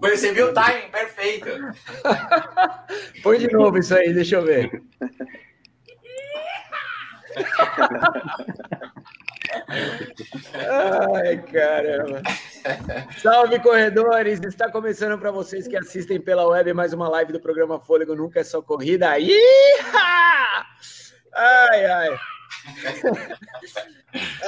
Você viu o timing perfeito. Põe de novo isso aí, deixa eu ver. Ai, caramba. Salve, corredores! Está começando para vocês que assistem pela web mais uma live do programa Fôlego Nunca é Só Corrida. Iha! Ai, ai.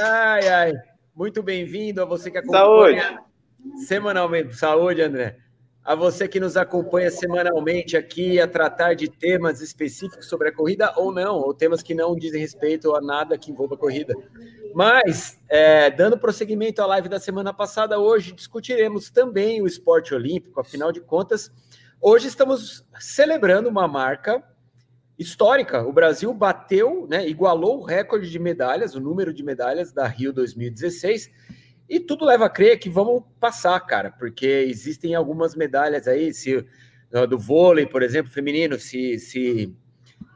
Ai, ai. Muito bem-vindo a você que acompanha Saúde. semanalmente. Saúde, André. A você que nos acompanha semanalmente aqui a tratar de temas específicos sobre a corrida ou não, ou temas que não dizem respeito a nada que envolva a corrida. Mas, é, dando prosseguimento à live da semana passada, hoje discutiremos também o esporte olímpico. Afinal de contas, hoje estamos celebrando uma marca histórica. O Brasil bateu, né, igualou o recorde de medalhas, o número de medalhas da Rio 2016. E tudo leva a crer que vamos passar, cara, porque existem algumas medalhas aí, se do vôlei, por exemplo, feminino, se se,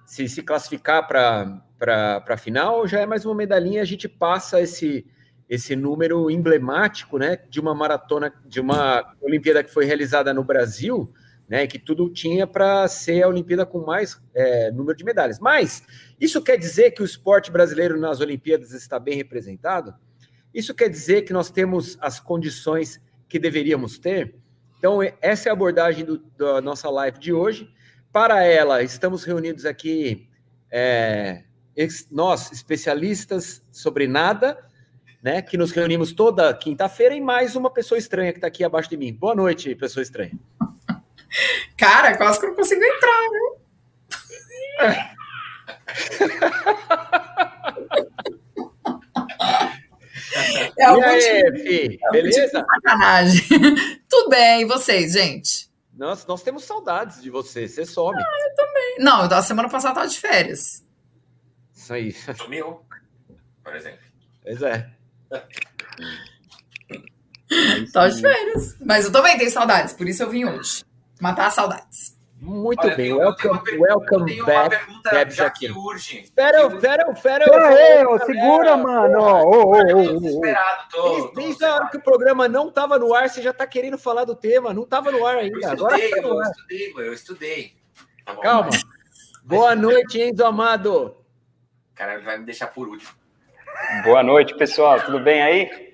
se, se classificar para a final, já é mais uma medalhinha, a gente passa esse esse número emblemático, né, de uma maratona, de uma Olimpíada que foi realizada no Brasil, né, que tudo tinha para ser a Olimpíada com mais é, número de medalhas. Mas isso quer dizer que o esporte brasileiro nas Olimpíadas está bem representado? Isso quer dizer que nós temos as condições que deveríamos ter? Então, essa é a abordagem do, da nossa live de hoje. Para ela, estamos reunidos aqui, é, nós, especialistas sobre nada, né, que nos reunimos toda quinta-feira, e mais uma pessoa estranha que está aqui abaixo de mim. Boa noite, pessoa estranha. Cara, quase que eu não consigo entrar, viu? É e aí, Fih, é beleza? sacanagem. Tudo bem, e vocês, gente? Nós, nós temos saudades de você, você some. Ah, eu também. Não, a semana passada estava de férias. Isso aí. Sumiu, por exemplo. Pois é. Tava de férias. Mas eu também tenho saudades, por isso eu vim hoje. Matar saudades. Muito Olha, bem, welcome, welcome back, Jaquim. Urge. Espera, espera, espera. Pera segura, mano. Oh, oh, oh, desesperado, tô, Desde a hora que o programa não estava no ar, você já está querendo falar do tema. Não estava no ar ainda. Eu Agora estudei, tá eu estudei, eu estudei. Tá Calma. Boa noite, Enzo Amado. Cara, ele vai me deixar por último. Boa noite, pessoal. Tudo bem aí?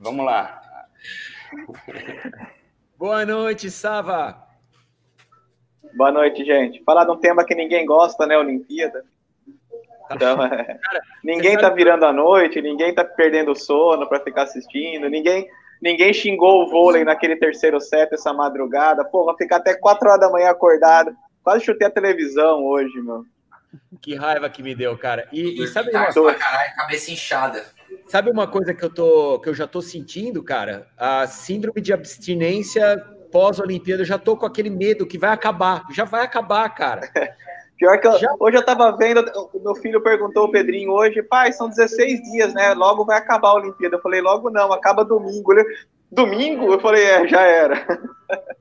Vamos lá. Boa noite, Sava. Boa noite, gente. Falar de um tema que ninguém gosta, né? Olimpíada. Então, é, ninguém tá virando a noite, ninguém tá perdendo sono para ficar assistindo, ninguém ninguém xingou o vôlei naquele terceiro set essa madrugada. Pô, vai ficar até 4 horas da manhã acordado. Quase chutei a televisão hoje, meu. Que raiva que me deu, cara. E, e sabe uma coisa? Caralho, cabeça inchada. Sabe uma coisa que eu tô que eu já tô sentindo, cara? A síndrome de abstinência pós-Olimpíada, eu já tô com aquele medo que vai acabar. Já vai acabar, cara. Pior que eu, já... hoje eu tava vendo, meu filho perguntou o Pedrinho hoje, pai, são 16 dias, né? Logo vai acabar a Olimpíada. Eu falei, logo não, acaba domingo. Ele, domingo? Eu falei, é, já era.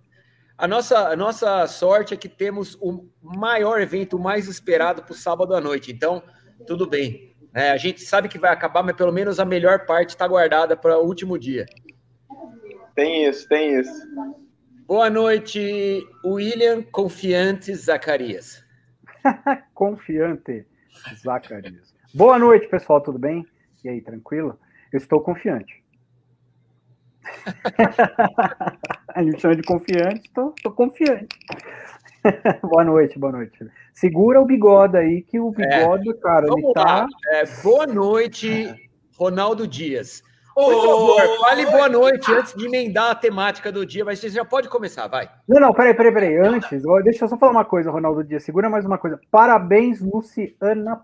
A nossa, a nossa sorte é que temos o maior evento, o mais esperado para o sábado à noite. Então, tudo bem. É, a gente sabe que vai acabar, mas pelo menos a melhor parte está guardada para o último dia. Tem isso, tem isso. Boa noite, William Confiante Zacarias. confiante Zacarias. Boa noite, pessoal, tudo bem? E aí, tranquilo? Eu estou confiante. A gente chama de confiante, estou, estou confiante. boa noite, boa noite. Segura o bigode aí, que o bigode, é, cara, ele tá. É, boa noite, Ronaldo Dias. Por favor, fale boa noite antes de emendar a temática do dia, mas você já pode começar, vai. Não, não, peraí, peraí, peraí. Antes, deixa eu só falar uma coisa, Ronaldo Dias. Segura mais uma coisa. Parabéns, Luciana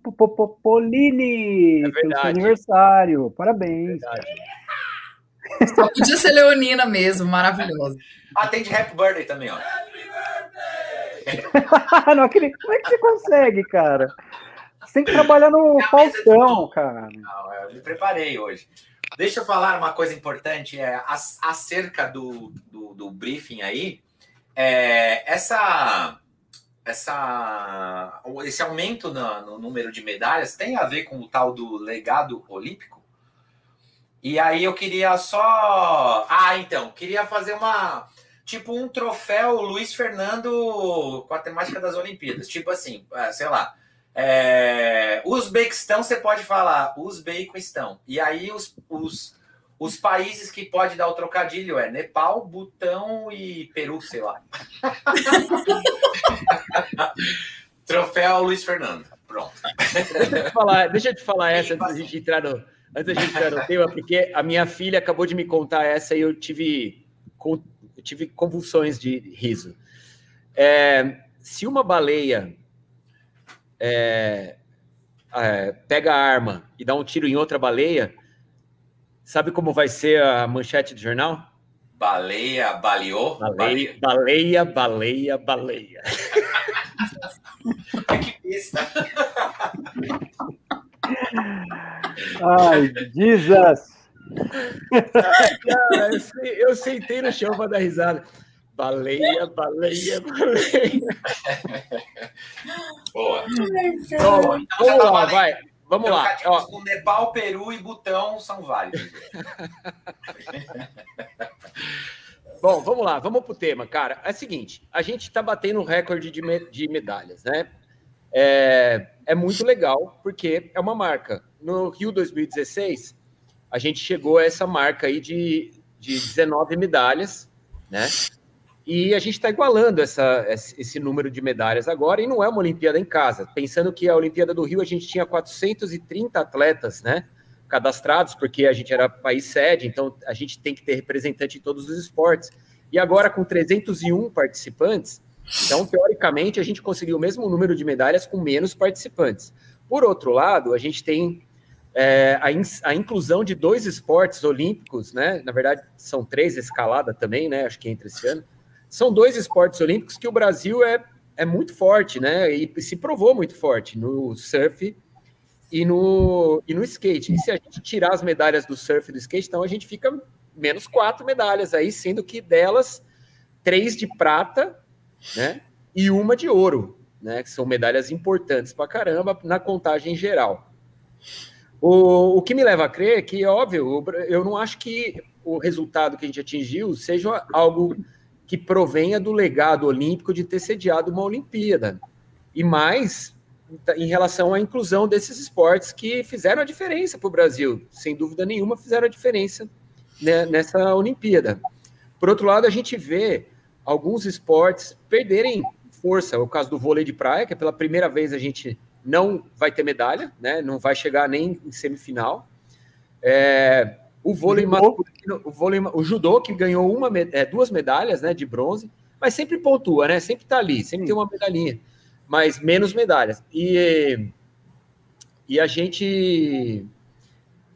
Popolini, é pelo seu aniversário. Parabéns. É só podia ser Leonina mesmo, maravilhoso. Ah, tem de Happy Birthday também, ó. não, aquele, como é que você consegue, cara? Você tem que trabalhar no Faustão, cara. Não, eu me preparei hoje. Deixa eu falar uma coisa importante é, acerca do, do, do briefing aí. É, essa essa, esse aumento no, no, número de medalhas tem a ver com o tal do legado olímpico? E aí eu queria só. Ah, então, queria fazer uma. Tipo um troféu Luiz Fernando com a temática das Olimpíadas. Tipo assim, é, sei lá. É, Uzbequistão, você pode falar Uzbequistão. E aí os, os os países que pode dar o trocadilho é Nepal, Butão e Peru, sei lá. Troféu Luiz Fernando. Pronto. Deixa eu te falar, deixa eu te falar essa antes da gente entrar no, antes da gente entrar no tema, porque a minha filha acabou de me contar essa e eu tive, eu tive convulsões de riso. É, se uma baleia é, é, pega a arma e dá um tiro em outra baleia, Sabe como vai ser a manchete do jornal? Baleia, baleou? Baleia, baleia, baleia, baleia. que pista. Ai, Jesus! Ai, cara, eu, eu sentei no chão para dar risada. Baleia, baleia, baleia. Boa. Então, vamos lá, vai. Vamos lá. Ó. Com Nepal, Peru e Butão são válidos. Bom, vamos lá, vamos para o tema, cara. É o seguinte: a gente está batendo um recorde de, me de medalhas, né? É, é muito legal, porque é uma marca. No Rio 2016, a gente chegou a essa marca aí de, de 19 medalhas, né? E a gente está igualando essa, esse número de medalhas agora, e não é uma Olimpíada em casa. Pensando que a Olimpíada do Rio a gente tinha 430 atletas, né? Cadastrados, porque a gente era país sede, então a gente tem que ter representante em todos os esportes. E agora, com 301 participantes, então, teoricamente, a gente conseguiu o mesmo número de medalhas com menos participantes. Por outro lado, a gente tem é, a, in, a, inclusão de dois esportes olímpicos, né? Na verdade, são três, escalada também, né? Acho que entre esse ano são dois esportes olímpicos que o Brasil é, é muito forte, né? E se provou muito forte no surf e no, e no skate. E se a gente tirar as medalhas do surf e do skate, então a gente fica menos quatro medalhas aí, sendo que delas três de prata, né? E uma de ouro, né? Que são medalhas importantes para caramba na contagem geral. O, o que me leva a crer é que, óbvio, eu não acho que o resultado que a gente atingiu seja algo que provenha do legado olímpico de ter sediado uma Olimpíada. E mais em relação à inclusão desses esportes que fizeram a diferença para o Brasil, sem dúvida nenhuma, fizeram a diferença né, nessa Olimpíada. Por outro lado, a gente vê alguns esportes perderem força. O caso do vôlei de praia, que é pela primeira vez a gente não vai ter medalha, né? não vai chegar nem em semifinal. É, o vôlei masculino, o vôlei, o judô que ganhou uma, é, duas medalhas, né, de bronze, mas sempre pontua, né? Sempre tá ali, sempre tem uma medalhinha, mas menos medalhas. E e a gente,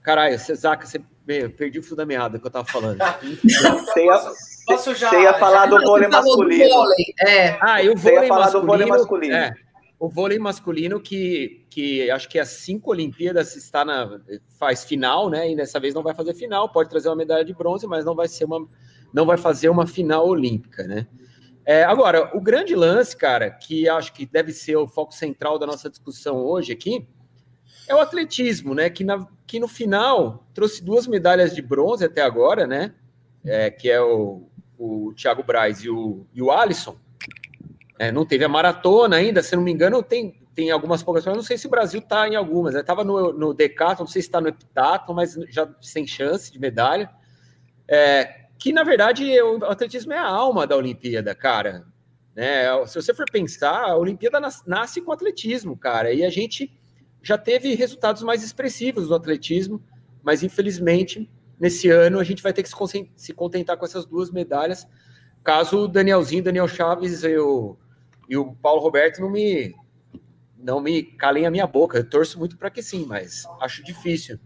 caralho, Zaca, você perdi o fio da meada que eu tava falando. você ia, Posso já, você ia falar já, do vôlei masculino. Vôlei, é. Ah, e o vôlei masculino, vôlei masculino. É, o vôlei masculino que, que acho que as cinco Olimpíadas está na faz final, né? E dessa vez não vai fazer final, pode trazer uma medalha de bronze, mas não vai ser uma não vai fazer uma final olímpica, né? É, agora, o grande lance, cara, que acho que deve ser o foco central da nossa discussão hoje aqui, é o atletismo, né? Que, na, que no final trouxe duas medalhas de bronze até agora, né? É, que é o, o Thiago Braz e o, e o Alisson. É, não teve a maratona ainda, se não me engano, tem, tem algumas poucas, não sei se o Brasil está em algumas. Estava no, no Decathlon, não sei se está no Heptathlon, mas já sem chance de medalha. É, que, na verdade, o atletismo é a alma da Olimpíada, cara. Né? Se você for pensar, a Olimpíada nasce com atletismo, cara, e a gente já teve resultados mais expressivos no atletismo, mas infelizmente, nesse ano, a gente vai ter que se contentar com essas duas medalhas, caso o Danielzinho, Daniel Chaves e o e o Paulo Roberto não me não me calem a minha boca. Eu torço muito para que sim, mas acho difícil.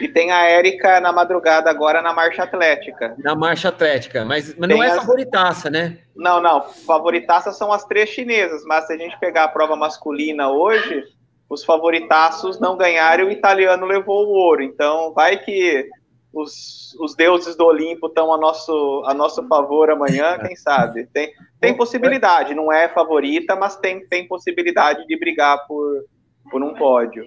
E tem a Érica na madrugada agora na marcha atlética. Na marcha atlética, mas, mas não é as... favoritaça, né? Não, não. Favoritaças são as três chinesas, mas se a gente pegar a prova masculina hoje, os favoritaços não ganharam e o italiano levou o ouro. Então, vai que os, os deuses do Olimpo estão a nosso, a nosso favor amanhã, quem sabe? Tem, tem possibilidade, não é favorita, mas tem, tem possibilidade de brigar por, por um pódio.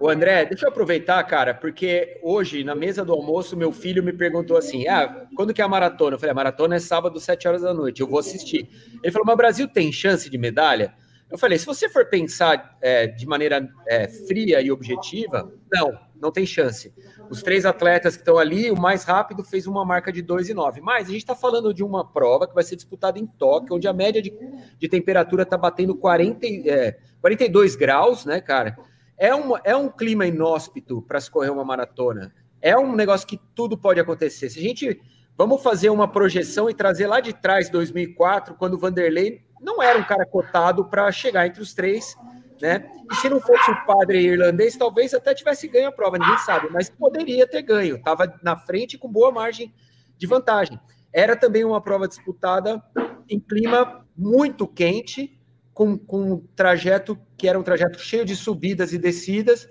O André, deixa eu aproveitar, cara, porque hoje, na mesa do almoço, meu filho me perguntou assim: ah, quando que é a maratona? Eu falei, a maratona é sábado, 7 horas da noite, eu vou assistir. Ele falou, mas o Brasil tem chance de medalha? Eu falei, se você for pensar é, de maneira é, fria e objetiva, não, não tem chance. Os três atletas que estão ali, o mais rápido fez uma marca de 2,9. Mas a gente está falando de uma prova que vai ser disputada em Tóquio, onde a média de, de temperatura está batendo 40, é, 42 graus, né, cara? É um, é um clima inóspito para se correr uma maratona. É um negócio que tudo pode acontecer. Se a gente. Vamos fazer uma projeção e trazer lá de trás, 2004, quando o Vanderlei não era um cara cotado para chegar entre os três, né? E se não fosse o padre irlandês, talvez até tivesse ganho a prova, ninguém sabe, mas poderia ter ganho. Estava na frente com boa margem de vantagem. Era também uma prova disputada em clima muito quente, com, com um trajeto que era um trajeto cheio de subidas e descidas.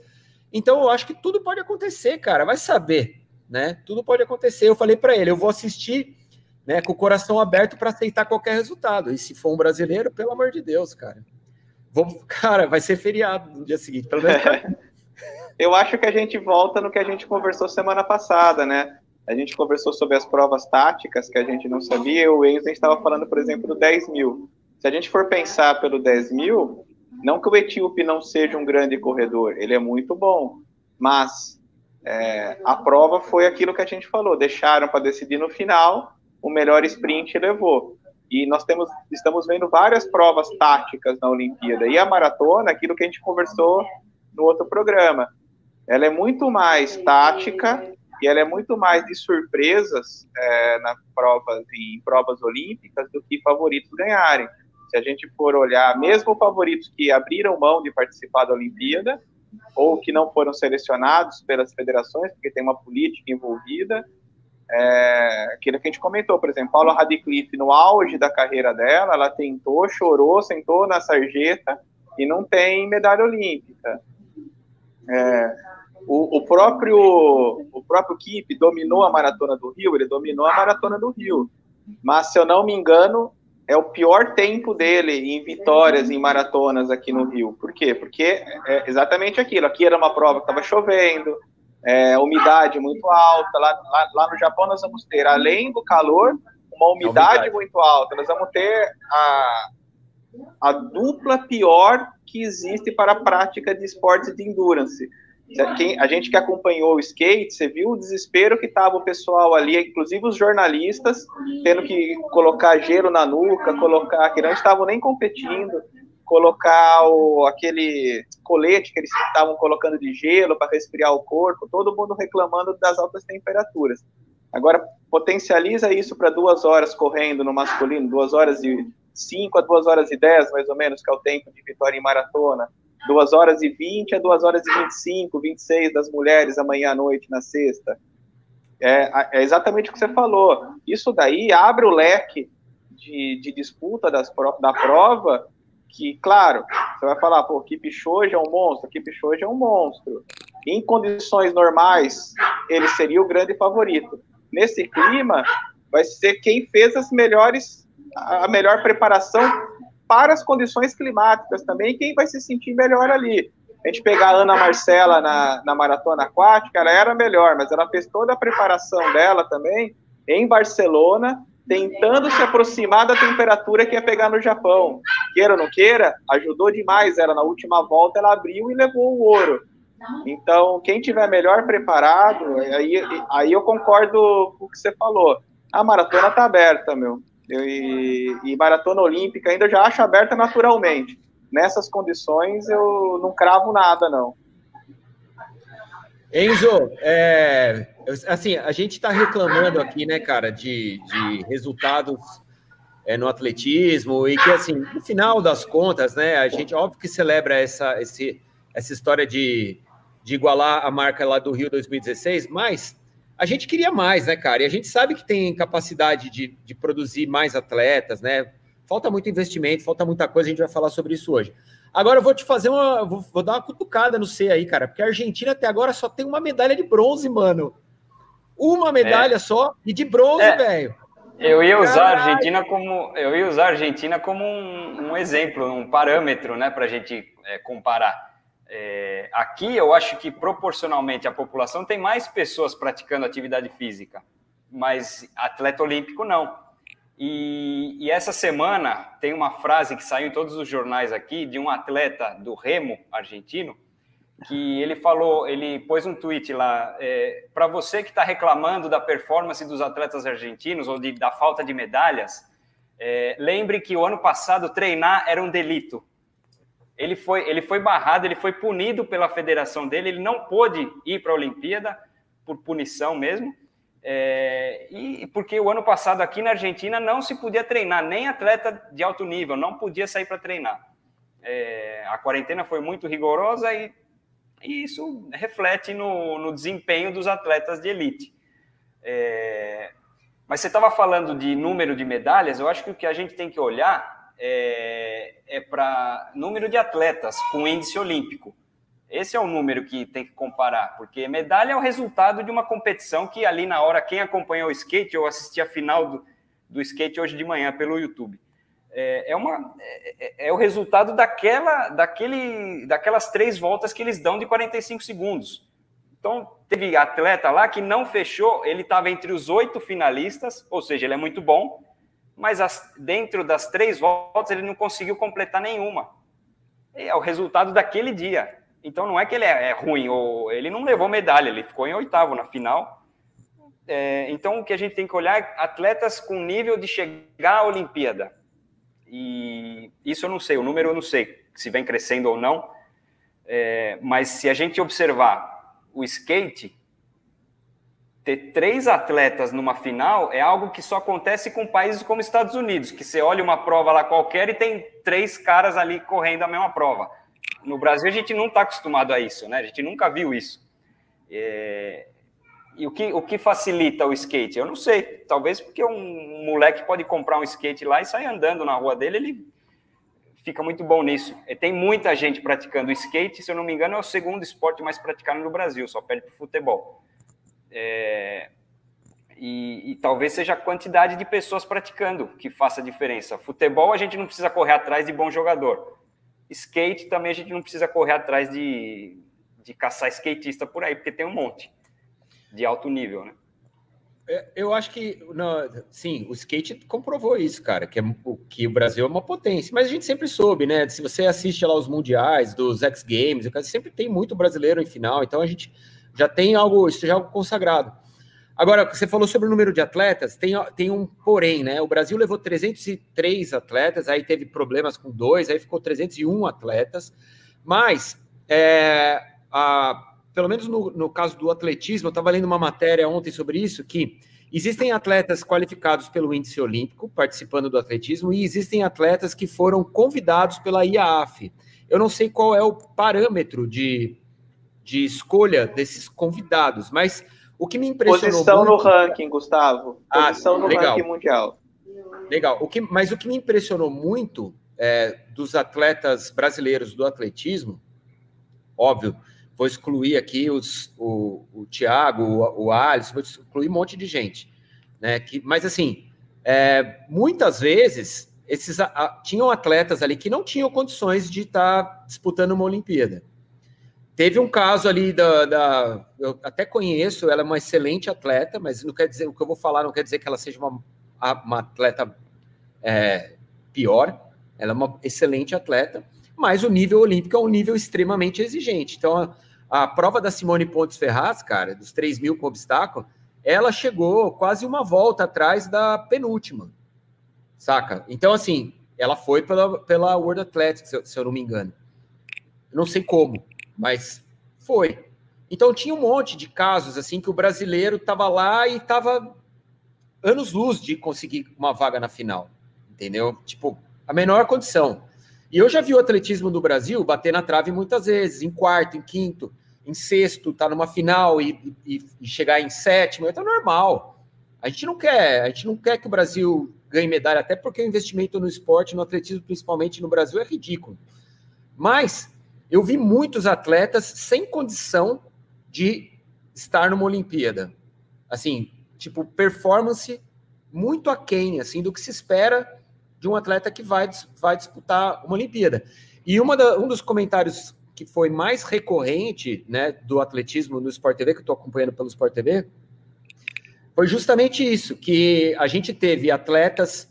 Então eu acho que tudo pode acontecer, cara. Vai saber, né? Tudo pode acontecer. Eu falei para ele, eu vou assistir, né, com o coração aberto para aceitar qualquer resultado. E se for um brasileiro, pelo amor de Deus, cara. Vou, cara, vai ser feriado no dia seguinte, pelo menos. eu acho que a gente volta no que a gente conversou semana passada, né? A gente conversou sobre as provas táticas que a gente não sabia. O Enzo estava falando, por exemplo, do 10 mil. Se a gente for pensar pelo 10 mil, não que o etíope não seja um grande corredor, ele é muito bom, mas é, a prova foi aquilo que a gente falou, deixaram para decidir no final, o melhor sprint levou. E nós temos, estamos vendo várias provas táticas na Olimpíada. E a maratona, aquilo que a gente conversou no outro programa, ela é muito mais tática e ela é muito mais de surpresas é, provas, em provas olímpicas do que favoritos ganharem. Se a gente for olhar, mesmo favoritos que abriram mão de participar da Olimpíada, ou que não foram selecionados pelas federações, porque tem uma política envolvida, é, aquilo que a gente comentou, por exemplo, Paula Radcliffe, no auge da carreira dela, ela tentou, chorou, sentou na sarjeta e não tem medalha olímpica. É, o, o, próprio o próprio Kip dominou a maratona do Rio, ele dominou a maratona do Rio, mas se eu não me engano, é o pior tempo dele em vitórias em maratonas aqui no Rio. Por quê? Porque é exatamente aquilo. Aqui era uma prova que estava chovendo, é, umidade muito alta. Lá, lá, lá, no Japão nós vamos ter, além do calor, uma umidade, umidade. muito alta. Nós vamos ter a, a dupla pior que existe para a prática de esportes de endurance quem, a gente que acompanhou o skate, você viu o desespero que estava o pessoal ali, inclusive os jornalistas, tendo que colocar gelo na nuca, colocar, que não estavam nem competindo, colocar o, aquele colete que eles estavam colocando de gelo para resfriar o corpo, todo mundo reclamando das altas temperaturas. Agora, potencializa isso para duas horas correndo no masculino, duas horas e cinco a duas horas e dez, mais ou menos, que é o tempo de vitória em maratona 2 horas e 20 a 2 horas e 25, 26 das mulheres amanhã à noite, na sexta. É, é exatamente o que você falou. Isso daí abre o leque de, de disputa das, da prova, que, claro, você vai falar, pô, Kipchoge é um monstro, Kipchoge é um monstro. Em condições normais, ele seria o grande favorito. Nesse clima, vai ser quem fez as melhores, a melhor preparação para as condições climáticas também, quem vai se sentir melhor ali. A gente pegar a Ana Marcela na, na maratona aquática, ela era melhor, mas ela fez toda a preparação dela também em Barcelona, tentando se aproximar da temperatura que ia pegar no Japão. Queira ou não queira, ajudou demais ela na última volta, ela abriu e levou o ouro. Então, quem tiver melhor preparado, aí, aí eu concordo com o que você falou. A maratona tá aberta, meu. E, e maratona olímpica ainda eu já acho aberta naturalmente. Nessas condições eu não cravo nada, não. Enzo, é, assim, a gente está reclamando aqui, né, cara, de, de resultados é, no atletismo e que, assim, no final das contas, né, a gente, óbvio que celebra essa, esse, essa história de, de igualar a marca lá do Rio 2016, mas a gente queria mais, né, cara? E a gente sabe que tem capacidade de, de produzir mais atletas, né? Falta muito investimento, falta muita coisa, a gente vai falar sobre isso hoje. Agora eu vou te fazer uma. Vou, vou, dar uma cutucada no C aí, cara, porque a Argentina até agora só tem uma medalha de bronze, mano. Uma medalha é. só e de bronze, é. velho. Eu ia usar a Argentina como eu ia usar Argentina como um, um exemplo, um parâmetro, né, para a gente é, comparar. É, aqui eu acho que proporcionalmente a população tem mais pessoas praticando atividade física, mas atleta olímpico não. E, e, essa semana tem uma frase que saiu em todos os jornais aqui de um atleta do remo argentino que ele falou, ele pôs um tweet lá é, para você que está reclamando da performance dos atletas argentinos ou de, da falta de medalhas, é, lembre que o ano passado treinar era um delito. Ele foi, ele foi barrado, ele foi punido pela federação dele, ele não pôde ir para a Olimpíada por punição mesmo. É, e porque o ano passado aqui na Argentina não se podia treinar, nem atleta de alto nível, não podia sair para treinar. É, a quarentena foi muito rigorosa e, e isso reflete no, no, desempenho dos atletas de elite. É, mas você estava falando de número de medalhas, eu acho que o que a gente tem que olhar é, é para número de atletas com índice olímpico. Esse é o número que tem que comparar, porque medalha é o resultado de uma competição que ali na hora, quem acompanhou o skate, eu assisti a final do, do skate hoje de manhã pelo YouTube. É, é, uma, é, é, o resultado daquela, daquele, daquelas três voltas que eles dão de 45 segundos. Então, teve atleta lá que não fechou, ele estava entre os oito finalistas, ou seja, ele é muito bom, mas as, dentro das três voltas ele não conseguiu completar nenhuma. É o resultado daquele dia. Então não é que ele é, é ruim, ou ele não levou medalha, ele ficou em oitavo na final. É, então o que a gente tem que olhar é atletas com nível de chegar à Olimpíada. E isso eu não sei, o número eu não sei se vem crescendo ou não. É, mas se a gente observar o skate, ter três atletas numa final é algo que só acontece com países como Estados Unidos, que você olha uma prova lá qualquer e tem três caras ali correndo a mesma prova no Brasil a gente não está acostumado a isso, né? A gente nunca viu isso. É... E o que, o que facilita o skate? Eu não sei. Talvez porque um moleque pode comprar um skate lá e sair andando na rua dele, ele fica muito bom nisso. E tem muita gente praticando skate, se eu não me engano, é o segundo esporte mais praticado no Brasil, só perde para futebol. É... E, e, talvez seja a quantidade de pessoas praticando que faça a diferença. Futebol, a gente não precisa correr atrás de bom jogador. Skate também a gente não precisa correr atrás de, de caçar skatista por aí, porque tem um monte de alto nível, né? É, eu acho que, não, sim, o skate comprovou isso, cara, que, é, que o Brasil é uma potência. Mas a gente sempre soube, né? Se você assiste lá os mundiais, dos X Games, sempre tem muito brasileiro em final, então a gente já tem algo, isso já é algo consagrado. Agora, você falou sobre o número de atletas, tem, tem um porém, né? O Brasil levou 303 atletas, aí teve problemas com dois, aí ficou 301 atletas, mas, é, a, pelo menos no, no caso do atletismo, eu estava lendo uma matéria ontem sobre isso, que existem atletas qualificados pelo índice olímpico, participando do atletismo, e existem atletas que foram convidados pela IAAF. Eu não sei qual é o parâmetro de, de escolha desses convidados, mas o que me impressionou. Posição muito... no ranking, Gustavo. Ah, Posição ah, no legal. ranking mundial. Legal. O que, mas o que me impressionou muito é, dos atletas brasileiros do atletismo, óbvio, vou excluir aqui os, o, o Thiago, o, o Alisson, vou excluir um monte de gente. Né, que, mas assim, é, muitas vezes esses a, tinham atletas ali que não tinham condições de estar tá disputando uma Olimpíada. Teve um caso ali da, da, Eu até conheço, ela é uma excelente atleta, mas não quer dizer o que eu vou falar não quer dizer que ela seja uma, uma atleta é, pior. Ela é uma excelente atleta, mas o nível olímpico é um nível extremamente exigente. Então, a, a prova da Simone Pontes Ferraz, cara, dos 3 mil com obstáculo, ela chegou quase uma volta atrás da penúltima, saca? Então, assim, ela foi pela, pela World Athletics, se se eu não me engano. Não sei como, mas foi. Então tinha um monte de casos assim que o brasileiro estava lá e estava anos luz de conseguir uma vaga na final, entendeu? Tipo, a menor condição. E eu já vi o atletismo do Brasil bater na trave muitas vezes, em quarto, em quinto, em sexto, tá numa final e, e, e chegar em sétimo, é normal. A gente não quer, a gente não quer que o Brasil ganhe medalha, até porque o investimento no esporte, no atletismo, principalmente no Brasil, é ridículo. Mas eu vi muitos atletas sem condição de estar numa Olimpíada. Assim, tipo, performance muito aquém assim do que se espera de um atleta que vai, vai disputar uma Olimpíada. E uma da, um dos comentários que foi mais recorrente né, do atletismo no Sport TV, que eu estou acompanhando pelo Sport TV, foi justamente isso, que a gente teve atletas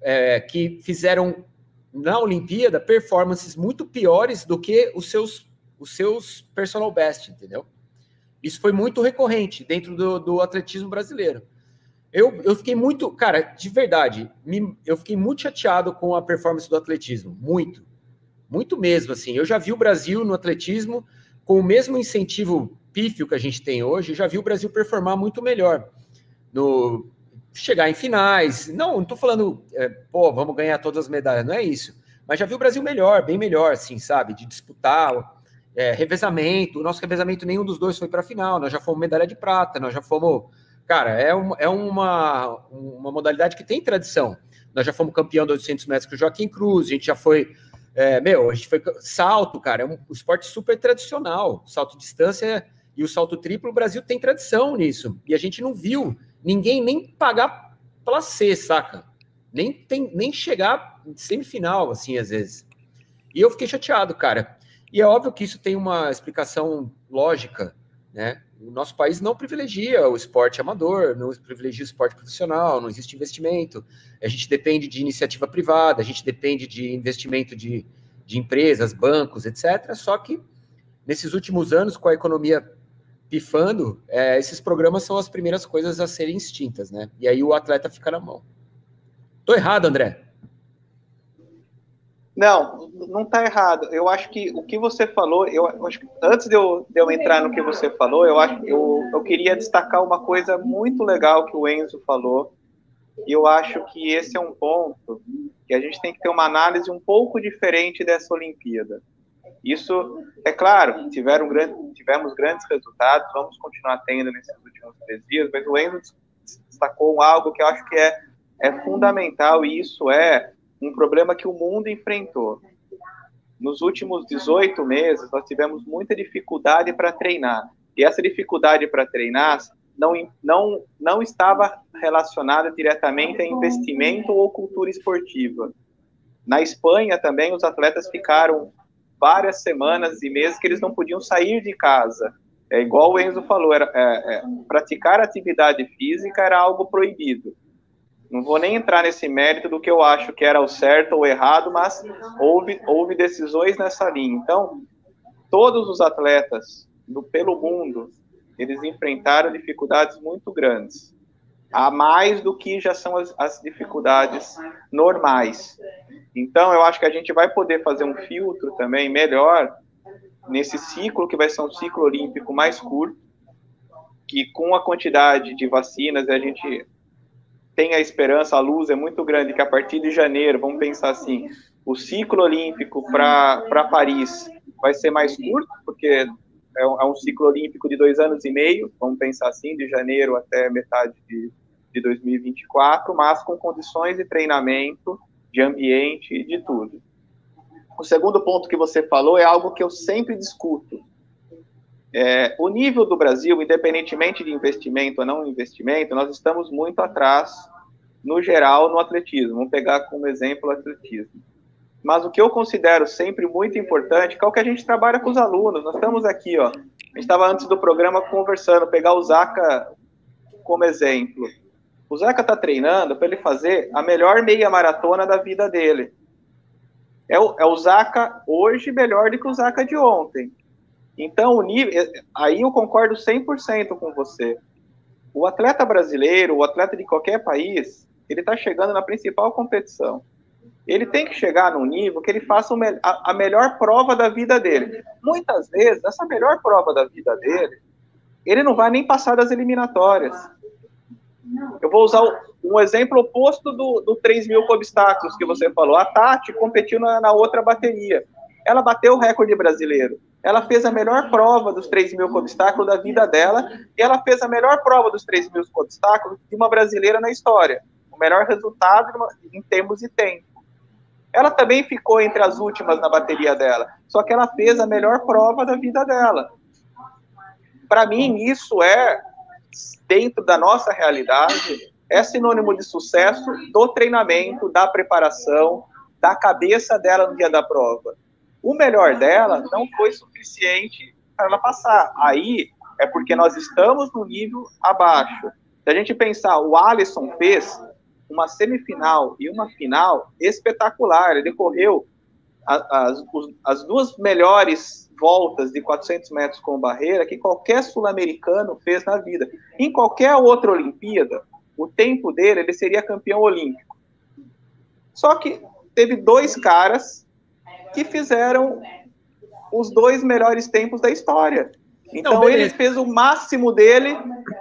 é, que fizeram na Olimpíada performances muito piores do que os seus, os seus personal best, entendeu? Isso foi muito recorrente dentro do, do atletismo brasileiro. Eu, eu fiquei muito, cara, de verdade, me, eu fiquei muito chateado com a performance do atletismo, muito, muito mesmo, assim. Eu já vi o Brasil no atletismo com o mesmo incentivo pífio que a gente tem hoje, já vi o Brasil performar muito melhor no chegar em finais. Não, não estou falando, é, pô, vamos ganhar todas as medalhas, não é isso. Mas já vi o Brasil melhor, bem melhor, assim, sabe? De disputar é, revezamento. O nosso revezamento, nenhum dos dois foi para a final. Nós já fomos medalha de prata, nós já fomos. Cara, é, um, é uma, uma modalidade que tem tradição. Nós já fomos campeão de 800 metros com o Joaquim Cruz, a gente já foi. É, meu, a gente foi. Salto, cara, é um, um esporte super tradicional. Salto distância e o salto triplo, o Brasil tem tradição nisso. E a gente não viu ninguém nem pagar placê, saca? Nem, tem, nem chegar semifinal, assim, às vezes. E eu fiquei chateado, cara. E é óbvio que isso tem uma explicação lógica, né? O nosso país não privilegia o esporte amador, não privilegia o esporte profissional, não existe investimento. A gente depende de iniciativa privada, a gente depende de investimento de, de empresas, bancos, etc. Só que nesses últimos anos, com a economia pifando, é, esses programas são as primeiras coisas a serem extintas, né? E aí o atleta fica na mão. Tô errado, André? Não, não está errado. Eu acho que o que você falou, eu, antes de eu, de eu entrar no que você falou, eu acho eu, eu queria destacar uma coisa muito legal que o Enzo falou. E eu acho que esse é um ponto que a gente tem que ter uma análise um pouco diferente dessa Olimpíada. Isso, é claro, tiveram grande, tivemos grandes resultados, vamos continuar tendo nesses últimos três dias, mas o Enzo destacou algo que eu acho que é, é fundamental, e isso é um problema que o mundo enfrentou. Nos últimos 18 meses, nós tivemos muita dificuldade para treinar, e essa dificuldade para treinar não, não, não estava relacionada diretamente a investimento ou cultura esportiva. Na Espanha também os atletas ficaram várias semanas e meses que eles não podiam sair de casa. É igual o Enzo falou, era, é, é, praticar atividade física era algo proibido. Não vou nem entrar nesse mérito do que eu acho que era o certo ou errado, mas houve, houve decisões nessa linha. Então, todos os atletas do, pelo mundo, eles enfrentaram dificuldades muito grandes a mais do que já são as, as, dificuldades normais. Então, eu acho que a gente vai poder fazer um filtro também melhor nesse ciclo, que vai ser um ciclo olímpico mais curto, que com a quantidade de vacinas a gente tem a esperança, a luz é muito grande, que a partir de janeiro, vamos pensar assim, o ciclo olímpico para Paris vai ser mais curto, porque é um, é um, ciclo olímpico de dois anos e meio, vamos pensar assim, de janeiro até metade de, de 2024, mas com condições de treinamento, de ambiente e de tudo. O segundo ponto que você falou é algo que eu sempre discuto. É, o nível do Brasil, independentemente de investimento ou não investimento, nós estamos muito atrás, no geral, no atletismo. Vamos pegar como exemplo o atletismo. Mas o que eu considero sempre muito importante é o que a gente trabalha com os alunos. Nós estamos aqui, ó. A gente estava antes do programa conversando, pegar o Zaca como exemplo. O Zeca está treinando para ele fazer a melhor meia maratona da vida dele. É o, é o Zaca hoje melhor do que o Zaca de ontem. Então, o nível, aí eu concordo 100% com você. O atleta brasileiro, o atleta de qualquer país, ele está chegando na principal competição. Ele tem que chegar num nível que ele faça a, melhor prova da vida dele. Muitas vezes, essa melhor prova da vida dele, ele não vai nem passar das eliminatórias eu vou usar um exemplo oposto do, do 3 mil obstáculos que você falou. A Tati competiu na, na, outra bateria. Ela bateu o recorde brasileiro. Ela fez a melhor prova dos 3 mil obstáculos da vida dela e ela fez a melhor prova dos 3 mil obstáculos de uma brasileira na história. O melhor resultado em termos de tempo. Ela também ficou entre as últimas na bateria dela, só que ela fez a melhor prova da vida dela. Para mim, isso é dentro da nossa realidade, é sinônimo de sucesso do treinamento, da preparação, da cabeça dela no dia da prova. O melhor dela não foi suficiente para ela passar. Aí é porque nós estamos no nível abaixo. Se a gente pensar, o Alisson fez uma semifinal e uma final espetacular. Ele correu as, as duas melhores voltas de 400 metros com barreira que qualquer sul-americano fez na vida. Em qualquer outra Olimpíada, o tempo dele, ele seria campeão olímpico. Só que teve dois caras que fizeram os dois melhores tempos da história. Então Não, ele fez o máximo dele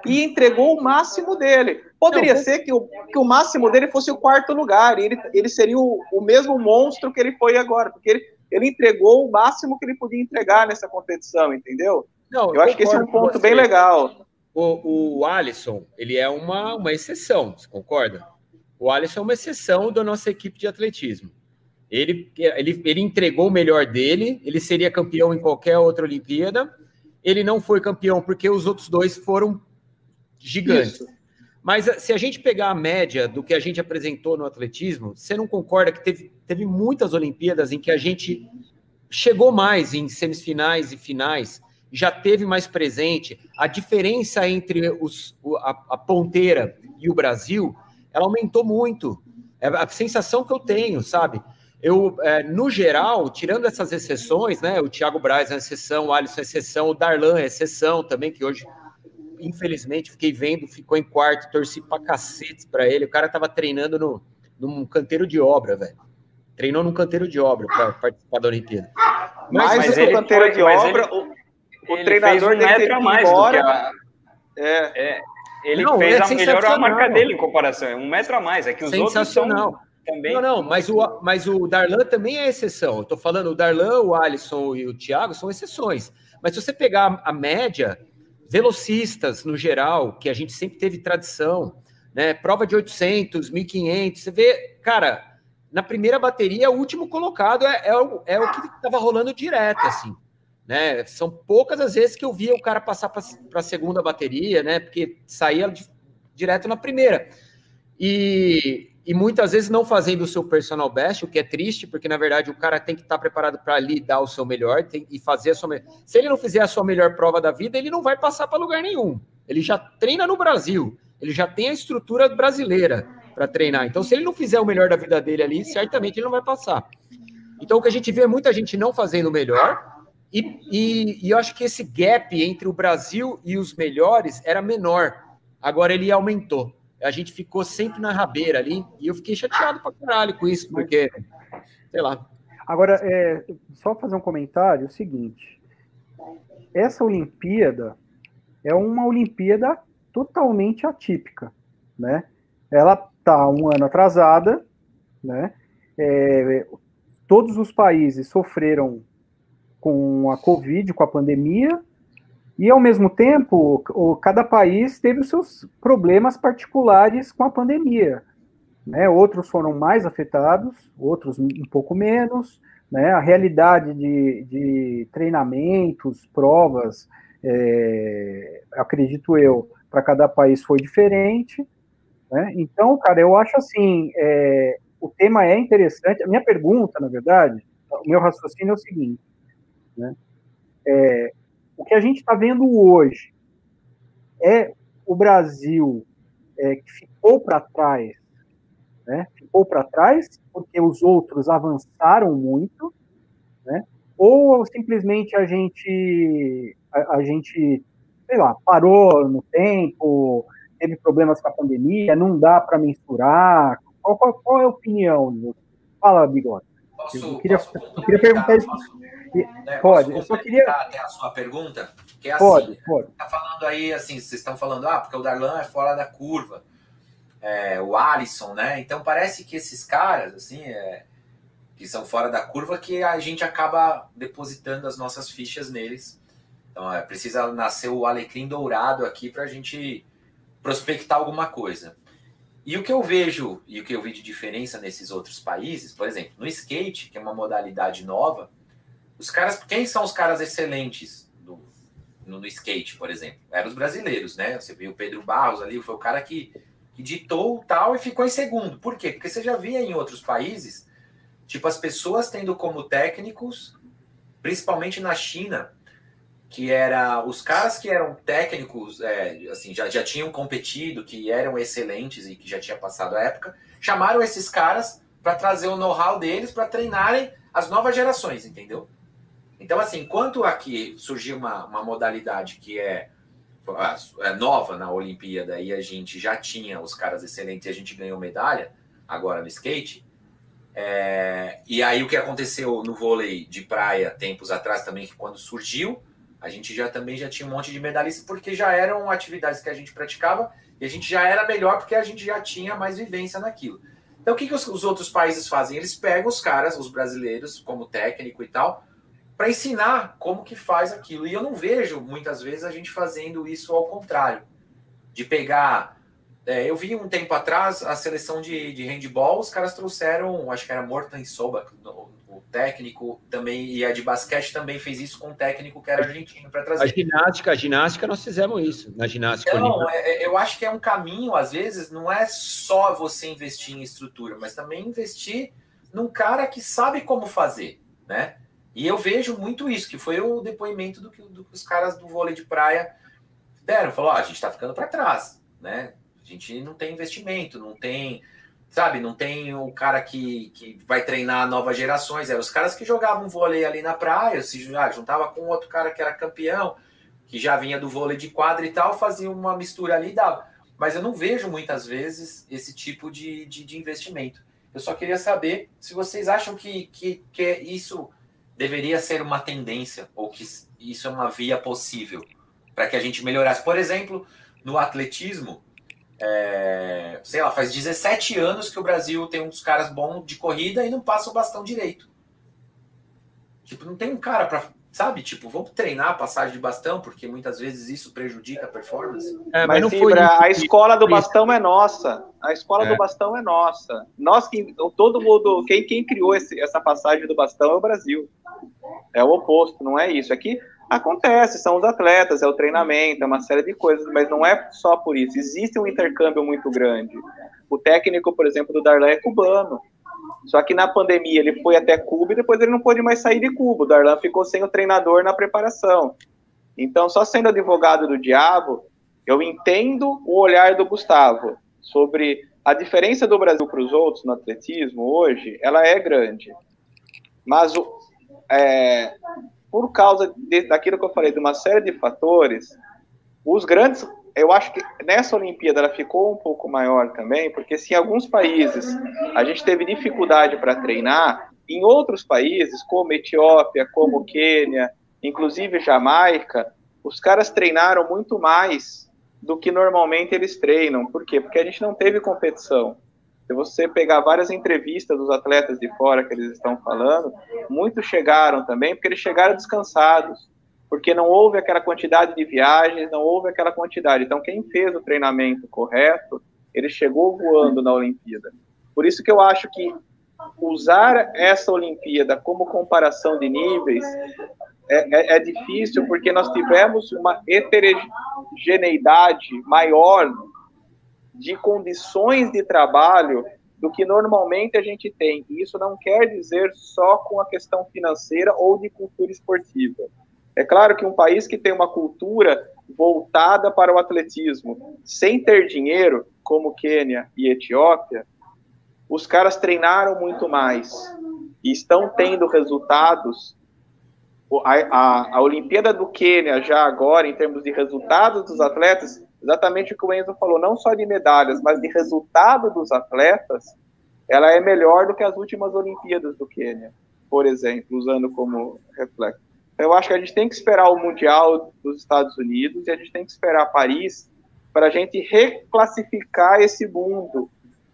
e entregou o máximo dele. Poderia Não, ser que o, que o máximo dele fosse o quarto lugar, e ele, ele seria o, o mesmo monstro que ele foi agora, porque ele, ele entregou o máximo que ele podia entregar nessa competição, entendeu? Não, eu acho que esse é um ponto bem legal. O, o Alisson, ele é uma, uma exceção, você concorda? O Alisson é uma exceção da nossa equipe de atletismo. Ele, ele, ele entregou o melhor dele, ele seria campeão em qualquer outra Olimpíada, ele não foi campeão porque os outros dois foram gigantes. Isso. Mas eh, se a gente pegar a média do que a gente apresentou no atletismo, você não concorda que teve, teve muitas Olimpíadas em que a gente chegou mais em semifinais e finais, já teve mais presente. A diferença entre os, a, a ponteira e o Brasil, ela aumentou muito. É a sensação que eu tenho, sabe? Eu, é, no geral, tirando essas exceções, né? O Thiago Braz é exceção, o Alisson é exceção, o Darlan é exceção também, que hoje, infelizmente, fiquei vendo, ficou em quarto, torci pra cacete pra ele. O cara tava treinando no, num canteiro de obra, velho. Treinou num canteiro de obra para participar da Olimpíada. Mas, mas ele, canteiro foi, de obra, ele, o, o treinador fez um metro a mais embora, do que a... É. é ele não, fez é a melhor marca dele em comparação, é um metro a mais. É que os outros são também. Não, não, mas o, mas o Darlan também é exceção. Eu tô falando, o Darlan, o Alisson e o Thiago são exceções. Mas se você pegar a média, velocistas no geral, que a gente sempre teve tradição, né? Prova de 800, 1500, você vê, cara, na primeira bateria, o último colocado é, é, o, é o que estava rolando direto, assim. Né? São poucas as vezes que eu via o cara passar para a segunda bateria, né? Porque saía direto na primeira. E, e muitas vezes não fazendo o seu personal best, o que é triste, porque na verdade o cara tem que estar preparado para ali dar o seu melhor tem, e fazer a sua melhor. Se ele não fizer a sua melhor prova da vida, ele não vai passar para lugar nenhum. Ele já treina no Brasil, ele já tem a estrutura brasileira para treinar. Então, se ele não fizer o melhor da vida dele ali, certamente ele não vai passar. Então, o que a gente vê é muita gente não fazendo o melhor, e, e, e eu acho que esse gap entre o Brasil e os melhores era menor. Agora ele aumentou a gente ficou sempre na rabeira ali, e eu fiquei chateado pra caralho com isso, porque, sei lá. Agora, é, só fazer um comentário, é o seguinte, essa Olimpíada é uma Olimpíada totalmente atípica, né? Ela tá um ano atrasada, né? É, todos os países sofreram com a Covid, com a pandemia, e, ao mesmo tempo, o, cada país teve os seus problemas particulares com a pandemia. Né? Outros foram mais afetados, outros um pouco menos. Né? A realidade de, de treinamentos, provas, é, acredito eu, para cada país foi diferente. Né? Então, cara, eu acho assim, é, o tema é interessante. A minha pergunta, na verdade, o meu raciocínio é o seguinte, né? É, o que a gente está vendo hoje é o Brasil é, que ficou para trás, né? ficou para trás porque os outros avançaram muito, né? ou simplesmente a gente, a, a gente, sei lá, parou no tempo, teve problemas com a pandemia, não dá para mensurar. Qual, qual, qual, é a opinião? Fala, Bigode. Posso, eu queria, eu queria perguntar isso. Posso né, pode, eu só queria. Até a sua pergunta? Que é pode, assim, pode. Tá falando aí, assim, vocês estão falando, ah, porque o Darlan é fora da curva, é, o Alisson, né? Então parece que esses caras, assim, é, que são fora da curva, que a gente acaba depositando as nossas fichas neles. Então é, precisa nascer o alecrim dourado aqui para a gente prospectar alguma coisa. E o que eu vejo, e o que eu vi de diferença nesses outros países, por exemplo, no skate, que é uma modalidade nova, os caras, quem são os caras excelentes do, no, no, skate, por exemplo? Eram os brasileiros, né? Você viu o Pedro Barros ali, foi o cara que, que ditou tal e ficou em segundo. Por quê? Porque você já via em outros países, tipo, as pessoas tendo como técnicos, principalmente na China, que era os caras que eram técnicos, é, assim, já, já tinham competido, que eram excelentes e que já tinha passado a época, chamaram esses caras para trazer o know-how deles para treinarem as novas gerações, entendeu? Então, assim, enquanto aqui surgiu uma, uma modalidade que é, é nova na Olimpíada e a gente já tinha os caras excelentes e a gente ganhou medalha agora no skate, é, e aí o que aconteceu no vôlei de praia tempos atrás também, que quando surgiu, a gente já também já tinha um monte de medalhistas porque já eram atividades que a gente praticava e a gente já era melhor porque a gente já tinha mais vivência naquilo. Então o que, que os, os outros países fazem? Eles pegam os caras, os brasileiros, como técnico e tal, para ensinar como que faz aquilo. E eu não vejo muitas vezes a gente fazendo isso ao contrário, de pegar é, eu vi um tempo atrás a seleção de, de handball, os caras trouxeram, acho que era Morten Sobak, o técnico também, e a de basquete também fez isso com um técnico que era argentino para trazer. A ginástica, a ginástica nós fizemos isso, na ginástica. Não, é, é, eu acho que é um caminho, às vezes, não é só você investir em estrutura, mas também investir num cara que sabe como fazer, né? E eu vejo muito isso, que foi o depoimento do que, do que os caras do vôlei de praia deram. Falou, a gente está ficando para trás, né? A gente não tem investimento, não tem, sabe, não tem o cara que, que vai treinar novas gerações. Eram os caras que jogavam vôlei ali na praia, se juntava com outro cara que era campeão, que já vinha do vôlei de quadra e tal, fazia uma mistura ali e dava. Mas eu não vejo muitas vezes esse tipo de, de, de investimento. Eu só queria saber se vocês acham que, que, que isso deveria ser uma tendência ou que isso é uma via possível para que a gente melhorasse. Por exemplo, no atletismo, é, sei lá, faz 17 anos que o Brasil tem uns caras bons de corrida e não passa o bastão direito. Tipo, não tem um cara para, sabe? Tipo, vamos treinar a passagem de bastão, porque muitas vezes isso prejudica a performance. É, mas, mas não foi a escola do bastão é nossa. A escola é. do bastão é nossa. Nós que todo mundo, quem, quem criou esse, essa passagem do bastão é o Brasil. É o oposto, não é isso. Aqui Acontece, são os atletas, é o treinamento, é uma série de coisas, mas não é só por isso. Existe um intercâmbio muito grande. O técnico, por exemplo, do Darlan é cubano. Só que na pandemia ele foi até Cuba e depois ele não pôde mais sair de Cuba. O Darlan ficou sem o treinador na preparação. Então, só sendo advogado do diabo, eu entendo o olhar do Gustavo sobre a diferença do Brasil para os outros no atletismo hoje, ela é grande. Mas o, é, por causa de, daquilo que eu falei, de uma série de fatores, os grandes, eu acho que nessa Olimpíada ela ficou um pouco maior também, porque se em alguns países a gente teve dificuldade para treinar, em outros países, como Etiópia, como Quênia, inclusive Jamaica, os caras treinaram muito mais do que normalmente eles treinam. Por quê? Porque a gente não teve competição. Se você pegar várias entrevistas dos atletas de fora que eles estão falando, muitos chegaram também porque eles chegaram descansados, porque não houve aquela quantidade de viagens, não houve aquela quantidade. Então, quem fez o treinamento correto, ele chegou voando na Olimpíada. Por isso que eu acho que usar essa Olimpíada como comparação de níveis é, é, é difícil, porque nós tivemos uma heterogeneidade maior de condições de trabalho do que normalmente a gente tem. E isso não quer dizer só com a questão financeira ou de cultura esportiva. É claro que um país que tem uma cultura voltada para o atletismo, sem ter dinheiro, como Quênia e Etiópia, os caras treinaram muito mais e estão tendo resultados. A, a, a Olimpíada do Quênia, já agora, em termos de resultados dos atletas, exatamente o que o Enzo falou, não só de medalhas, mas de resultado dos atletas, ela é melhor do que as últimas Olimpíadas do Quênia, por exemplo, usando como reflexo. Então, eu acho que a gente tem que esperar o Mundial dos Estados Unidos e a gente tem que esperar Paris para a gente reclassificar esse mundo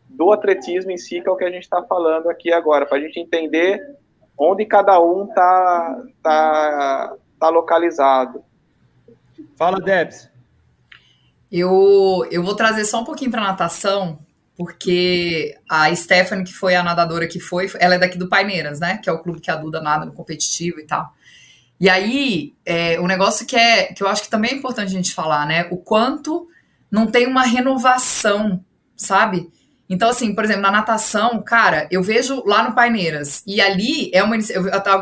do atletismo em si, que é o que a gente está falando aqui agora, para a gente entender onde cada um está tá, tá localizado. Fala, Debs. Eu, eu vou trazer só um pouquinho para natação, porque a Stephanie, que foi a nadadora que foi, ela é daqui do Paineiras, né? Que é o clube que a Duda nada no competitivo e tal. E aí, é, o negócio que, é, que eu acho que também é importante a gente falar, né? O quanto não tem uma renovação sabe? Então, assim, por exemplo, na natação, cara, eu vejo lá no Paineiras, e ali é uma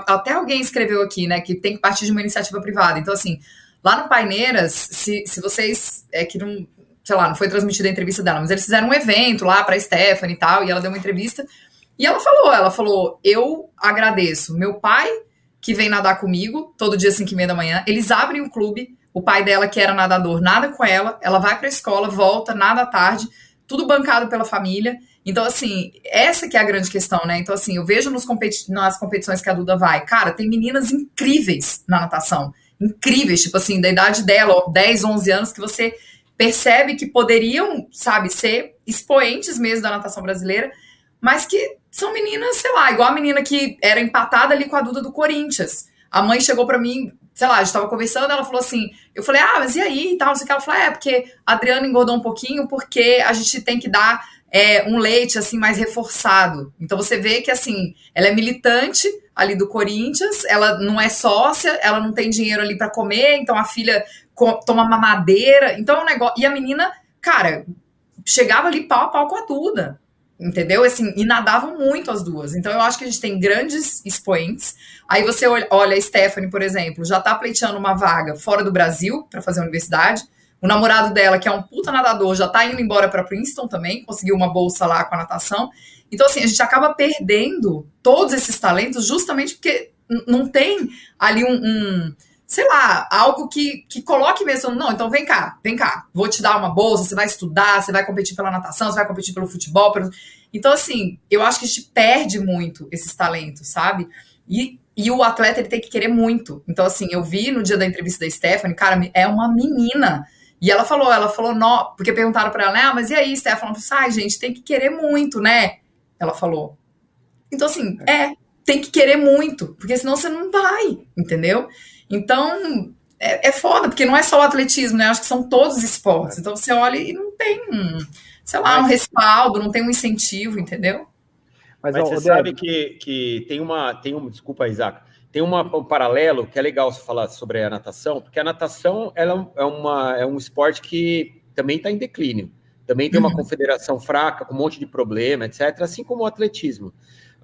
até alguém escreveu aqui, né, que tem que partir de uma iniciativa privada. Então, assim, lá no Paineiras, se, se vocês é que não, sei lá, não foi transmitida a entrevista dela, mas eles fizeram um evento lá para Stephanie e tal, e ela deu uma entrevista, e ela falou, ela falou, eu agradeço meu pai que vem nadar comigo todo dia 5 e meia da manhã, eles abrem um clube, o pai dela que era nadador nada com ela, ela vai para a escola, volta, nada à tarde, tudo bancado pela família. Então, assim, essa que é a grande questão, né? Então, assim, eu vejo competi nas competições que a Duda vai, cara, tem meninas incríveis na natação. Incríveis, tipo assim, da idade dela, ó, 10, 11 anos, que você percebe que poderiam, sabe, ser expoentes mesmo da natação brasileira, mas que são meninas, sei lá, igual a menina que era empatada ali com a Duda do Corinthians. A mãe chegou para mim, sei lá, a gente tava conversando, ela falou assim, eu falei, ah, mas e aí e tal, não sei o que. Ela falou, é, porque a Adriana engordou um pouquinho porque a gente tem que dar é, um leite, assim, mais reforçado. Então você vê que, assim, ela é militante ali do Corinthians, ela não é sócia, ela não tem dinheiro ali para comer, então a filha toma mamadeira, então é um negócio... E a menina, cara, chegava ali pau a pau com a Duda entendeu? Assim, e nadavam muito as duas. Então eu acho que a gente tem grandes expoentes. Aí você olha, olha a Stephanie, por exemplo, já tá pleiteando uma vaga fora do Brasil para fazer a universidade. O namorado dela, que é um puta nadador, já tá indo embora para Princeton também, conseguiu uma bolsa lá com a natação. Então assim, a gente acaba perdendo todos esses talentos justamente porque não tem ali um, um sei lá, algo que, que coloque mesmo, não, então vem cá, vem cá, vou te dar uma bolsa, você vai estudar, você vai competir pela natação, você vai competir pelo futebol. Pelo... Então, assim, eu acho que a gente perde muito esses talentos, sabe? E, e o atleta, ele tem que querer muito. Então, assim, eu vi no dia da entrevista da Stephanie, cara, é uma menina. E ela falou, ela falou, não, porque perguntaram para ela, né, ah, mas e aí, Stephanie? Ela falou, ai, gente, tem que querer muito, né? Ela falou. Então, assim, é, tem que querer muito, porque senão você não vai, entendeu? Então, é, é foda, porque não é só o atletismo, né? Acho que são todos os esportes. Então você olha e não tem, sei lá, um respaldo, não tem um incentivo, entendeu? Mas, Mas você sabe que, que tem uma, tem um, desculpa, Isaac, tem uma, um paralelo que é legal você falar sobre a natação, porque a natação ela é, uma, é um esporte que também está em declínio. Também tem uma uhum. confederação fraca, com um monte de problema, etc., assim como o atletismo.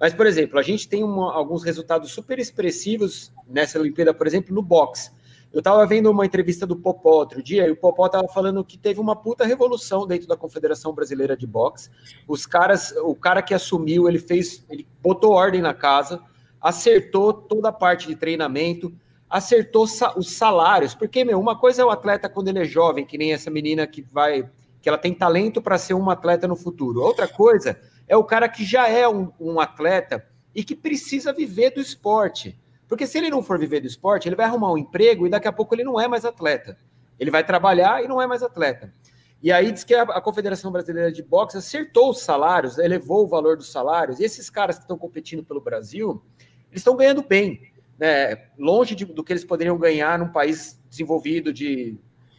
Mas, por exemplo, a gente tem uma, alguns resultados super expressivos nessa Olimpíada, por exemplo, no boxe. Eu estava vendo uma entrevista do Popó outro dia, e o Popó estava falando que teve uma puta revolução dentro da Confederação Brasileira de Boxe. Os caras, o cara que assumiu, ele fez, ele botou ordem na casa, acertou toda a parte de treinamento, acertou os salários, porque meu, uma coisa é o atleta quando ele é jovem, que nem essa menina que vai, que ela tem talento para ser uma atleta no futuro. Outra coisa é o cara que já é um, um atleta e que precisa viver do esporte. Porque se ele não for viver do esporte, ele vai arrumar um emprego e daqui a pouco ele não é mais atleta. Ele vai trabalhar e não é mais atleta. E aí diz que a, Confederação Brasileira de Boxe acertou os salários, elevou o valor dos salários. E esses caras que estão competindo pelo Brasil, eles estão ganhando bem, né? longe de, do que eles poderiam ganhar num país desenvolvido de,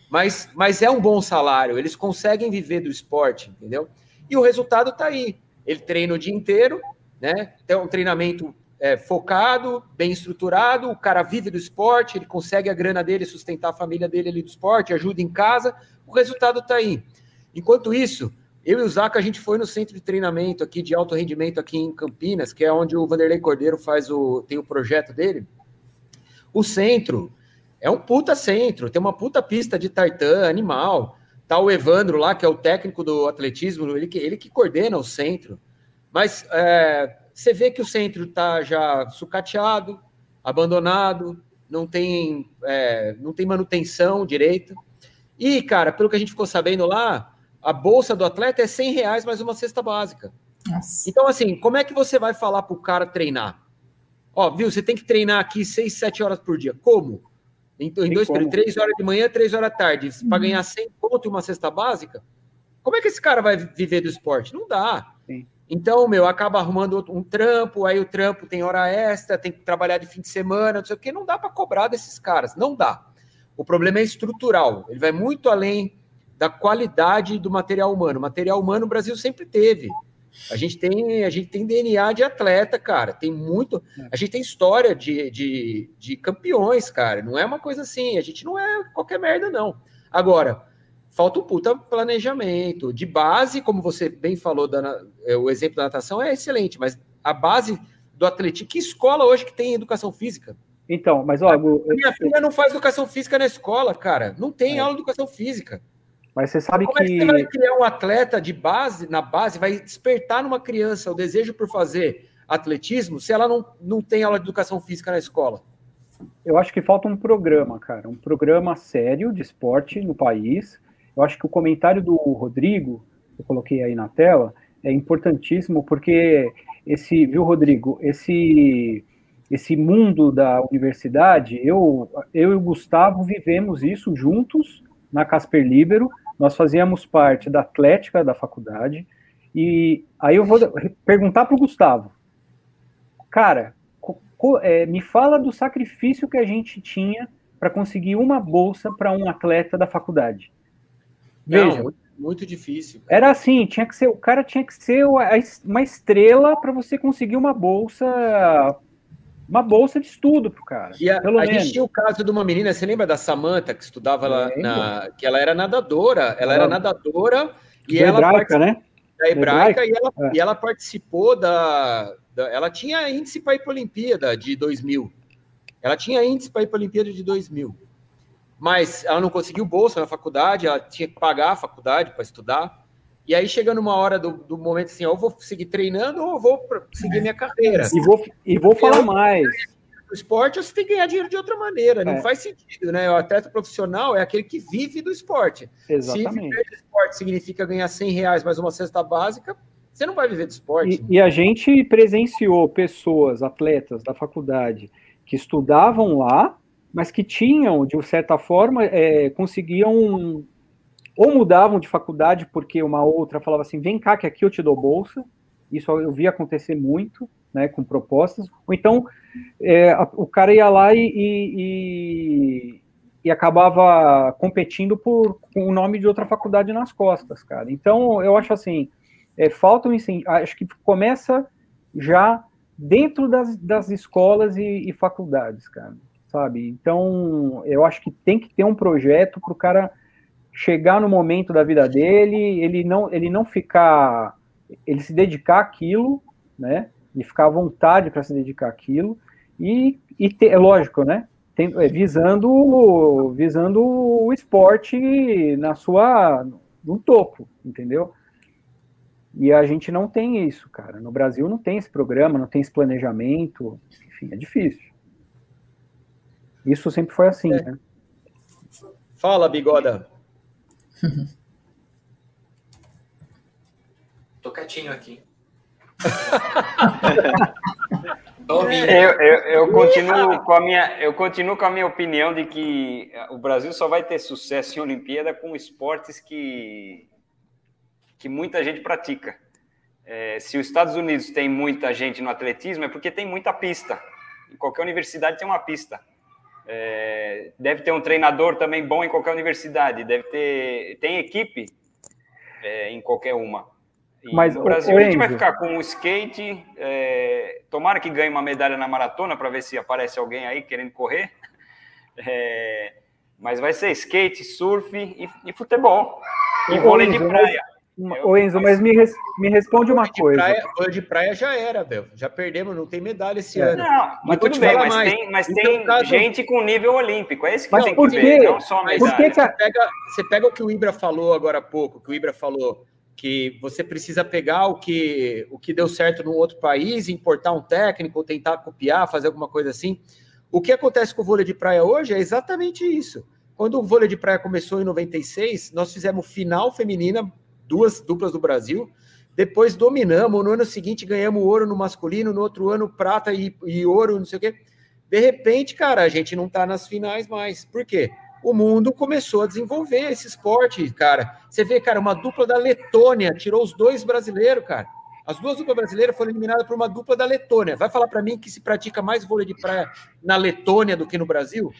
mas, mas é um bom salário. Eles conseguem viver do esporte, entendeu? E o resultado está aí. Ele treina o dia inteiro, né? Tem um treinamento é, focado, bem estruturado, o cara vive do esporte, ele consegue a grana dele, sustentar a família dele ali do esporte, ajuda em casa, o resultado está aí. Enquanto isso, eu e o Zaca, a gente foi no centro de treinamento aqui de alto rendimento aqui em Campinas, que é onde o Vanderlei Cordeiro faz o tem o projeto dele. O centro é um puta centro, tem uma puta pista de tartan, animal. Tá o Evandro lá, que é o técnico do atletismo, ele que, ele que coordena o centro. Mas é, você vê que o centro está já sucateado, abandonado, não tem, é, não tem manutenção direita. E, cara, pelo que a gente ficou sabendo lá, a bolsa do atleta é 100 reais mais uma cesta básica. Nossa. Então, assim, como é que você vai falar para o cara treinar? Ó, viu, você tem que treinar aqui 6, 7 horas por dia. Como? Em, em dois períodos, três horas de manhã, três horas da tarde, uhum. para ganhar 100 pontos e uma cesta básica, como é que esse cara vai viver do esporte? Não dá. Sim. Então, meu, acaba arrumando um trampo, aí o trampo tem hora extra, tem que trabalhar de fim de semana, não sei o que, não dá para cobrar desses caras, não dá. O problema é estrutural, ele vai muito além da qualidade do material humano. Material humano o Brasil sempre teve. A gente tem, a gente tem DNA de atleta, cara. Tem muito. A gente tem história de, de, de campeões, cara. Não é uma coisa assim. A gente não é qualquer merda, não. Agora, falta um puta planejamento. De base, como você bem falou, da, é, o exemplo da natação é excelente, mas a base do atletismo, que escola hoje que tem educação física? Então, mas ó, a minha filha não faz educação física na escola, cara. Não tem é. aula de educação física. Mas você sabe Como que. Como é que você vai criar um atleta de base, na base, vai despertar numa criança o desejo por fazer atletismo se ela não, não tem aula de educação física na escola? Eu acho que falta um programa, cara. Um programa sério de esporte no país. Eu acho que o comentário do Rodrigo, que eu coloquei aí na tela, é importantíssimo, porque esse, viu, Rodrigo, esse esse mundo da universidade, eu, eu e o Gustavo vivemos isso juntos na Casper Libero, nós fazíamos parte da atlética da faculdade, e aí eu vou perguntar para o Gustavo, cara, é, me fala do sacrifício que a gente tinha para conseguir uma bolsa para um atleta da faculdade. Veja, Não, muito, muito, difícil. Cara. Era assim, tinha que ser, o cara tinha que ser uma estrela para você conseguir uma bolsa uma bolsa de estudo pro cara. E a, a gente tinha o caso de uma menina, você lembra da Samanta que estudava lá na. que ela era nadadora, ela era nadadora e da ela. Hebraica, né? Da hebraica, e, ela, é. e ela participou da, da. Ela tinha índice para ir para a Olimpíada de 2000. Ela tinha índice para ir para a Olimpíada de 2000. Mas ela não conseguiu bolsa na faculdade, ela tinha que pagar a faculdade para estudar. E aí, chegando uma hora do, do momento assim, ou eu vou seguir treinando ou eu vou seguir minha carreira. E vou, e vou falar mais. O esporte você tem que ganhar dinheiro de outra maneira, não é. faz sentido, né? O atleta profissional é aquele que vive do esporte. Exatamente. Se viver do esporte significa ganhar 100 reais mais uma cesta básica, você não vai viver do esporte. E, e a gente presenciou pessoas, atletas da faculdade, que estudavam lá, mas que tinham, de certa forma, é, conseguiam ou mudavam de faculdade porque uma outra falava assim, vem cá que aqui eu te dou bolsa, isso eu vi acontecer muito, né, com propostas, ou então é, o cara ia lá e, e, e, acabava competindo por, com o nome de outra faculdade nas costas, cara. Então, eu acho assim, é, falta um incentivo, acho que começa já dentro das, das escolas e, e faculdades, cara, sabe? Então, eu acho que tem que ter um projeto para o cara chegar no momento da vida dele, ele não, ele não ficar, ele se dedicar àquilo, né? E ficar à vontade para se dedicar àquilo e, e ter, é lógico, né? Tem, é, visando, visando o esporte na sua no topo, entendeu? E a gente não tem isso, cara. No Brasil não tem esse programa, não tem esse planejamento, enfim, é difícil. Isso sempre foi assim, é. né? Fala, Bigoda. Tô quietinho aqui. eu, eu, eu, continuo com a minha, eu continuo com a minha opinião de que o Brasil só vai ter sucesso em Olimpíada com esportes que, que muita gente pratica. É, se os Estados Unidos tem muita gente no atletismo, é porque tem muita pista. Em qualquer universidade tem uma pista. É, deve ter um treinador também bom em qualquer universidade, deve ter tem equipe é, em qualquer uma. E Mas no Brasil o, a gente vai ficar com o skate, é, tomara que ganhe uma medalha na maratona para ver se aparece alguém aí querendo correr. É, mas vai ser skate, surf e, e futebol e vôlei de praia. Ô Enzo, mas me, res, me responde uma coisa. Praia, de praia já era, Bel. Já perdemos, não tem medalha esse é. ano. Não, mas tudo bem, mas mais. tem, mas então, tem caso... gente com nível olímpico. É isso que mas tem por que quê? ver, não só medalha. Por que que a... você, pega, você pega o que o Ibra falou agora há pouco, que o Ibra falou que você precisa pegar o que, o que deu certo num outro país, importar um técnico, ou tentar copiar, fazer alguma coisa assim. O que acontece com o vôlei de praia hoje é exatamente isso. Quando o vôlei de praia começou em 96, nós fizemos final feminina duas duplas do Brasil. Depois dominamos, no ano seguinte ganhamos ouro no masculino, no outro ano prata e, e ouro, não sei o quê. De repente, cara, a gente não tá nas finais mais. Por quê? O mundo começou a desenvolver esse esporte, cara. Você vê, cara, uma dupla da Letônia tirou os dois brasileiros, cara. As duas duplas brasileiras foram eliminadas por uma dupla da Letônia. Vai falar para mim que se pratica mais vôlei de praia na Letônia do que no Brasil?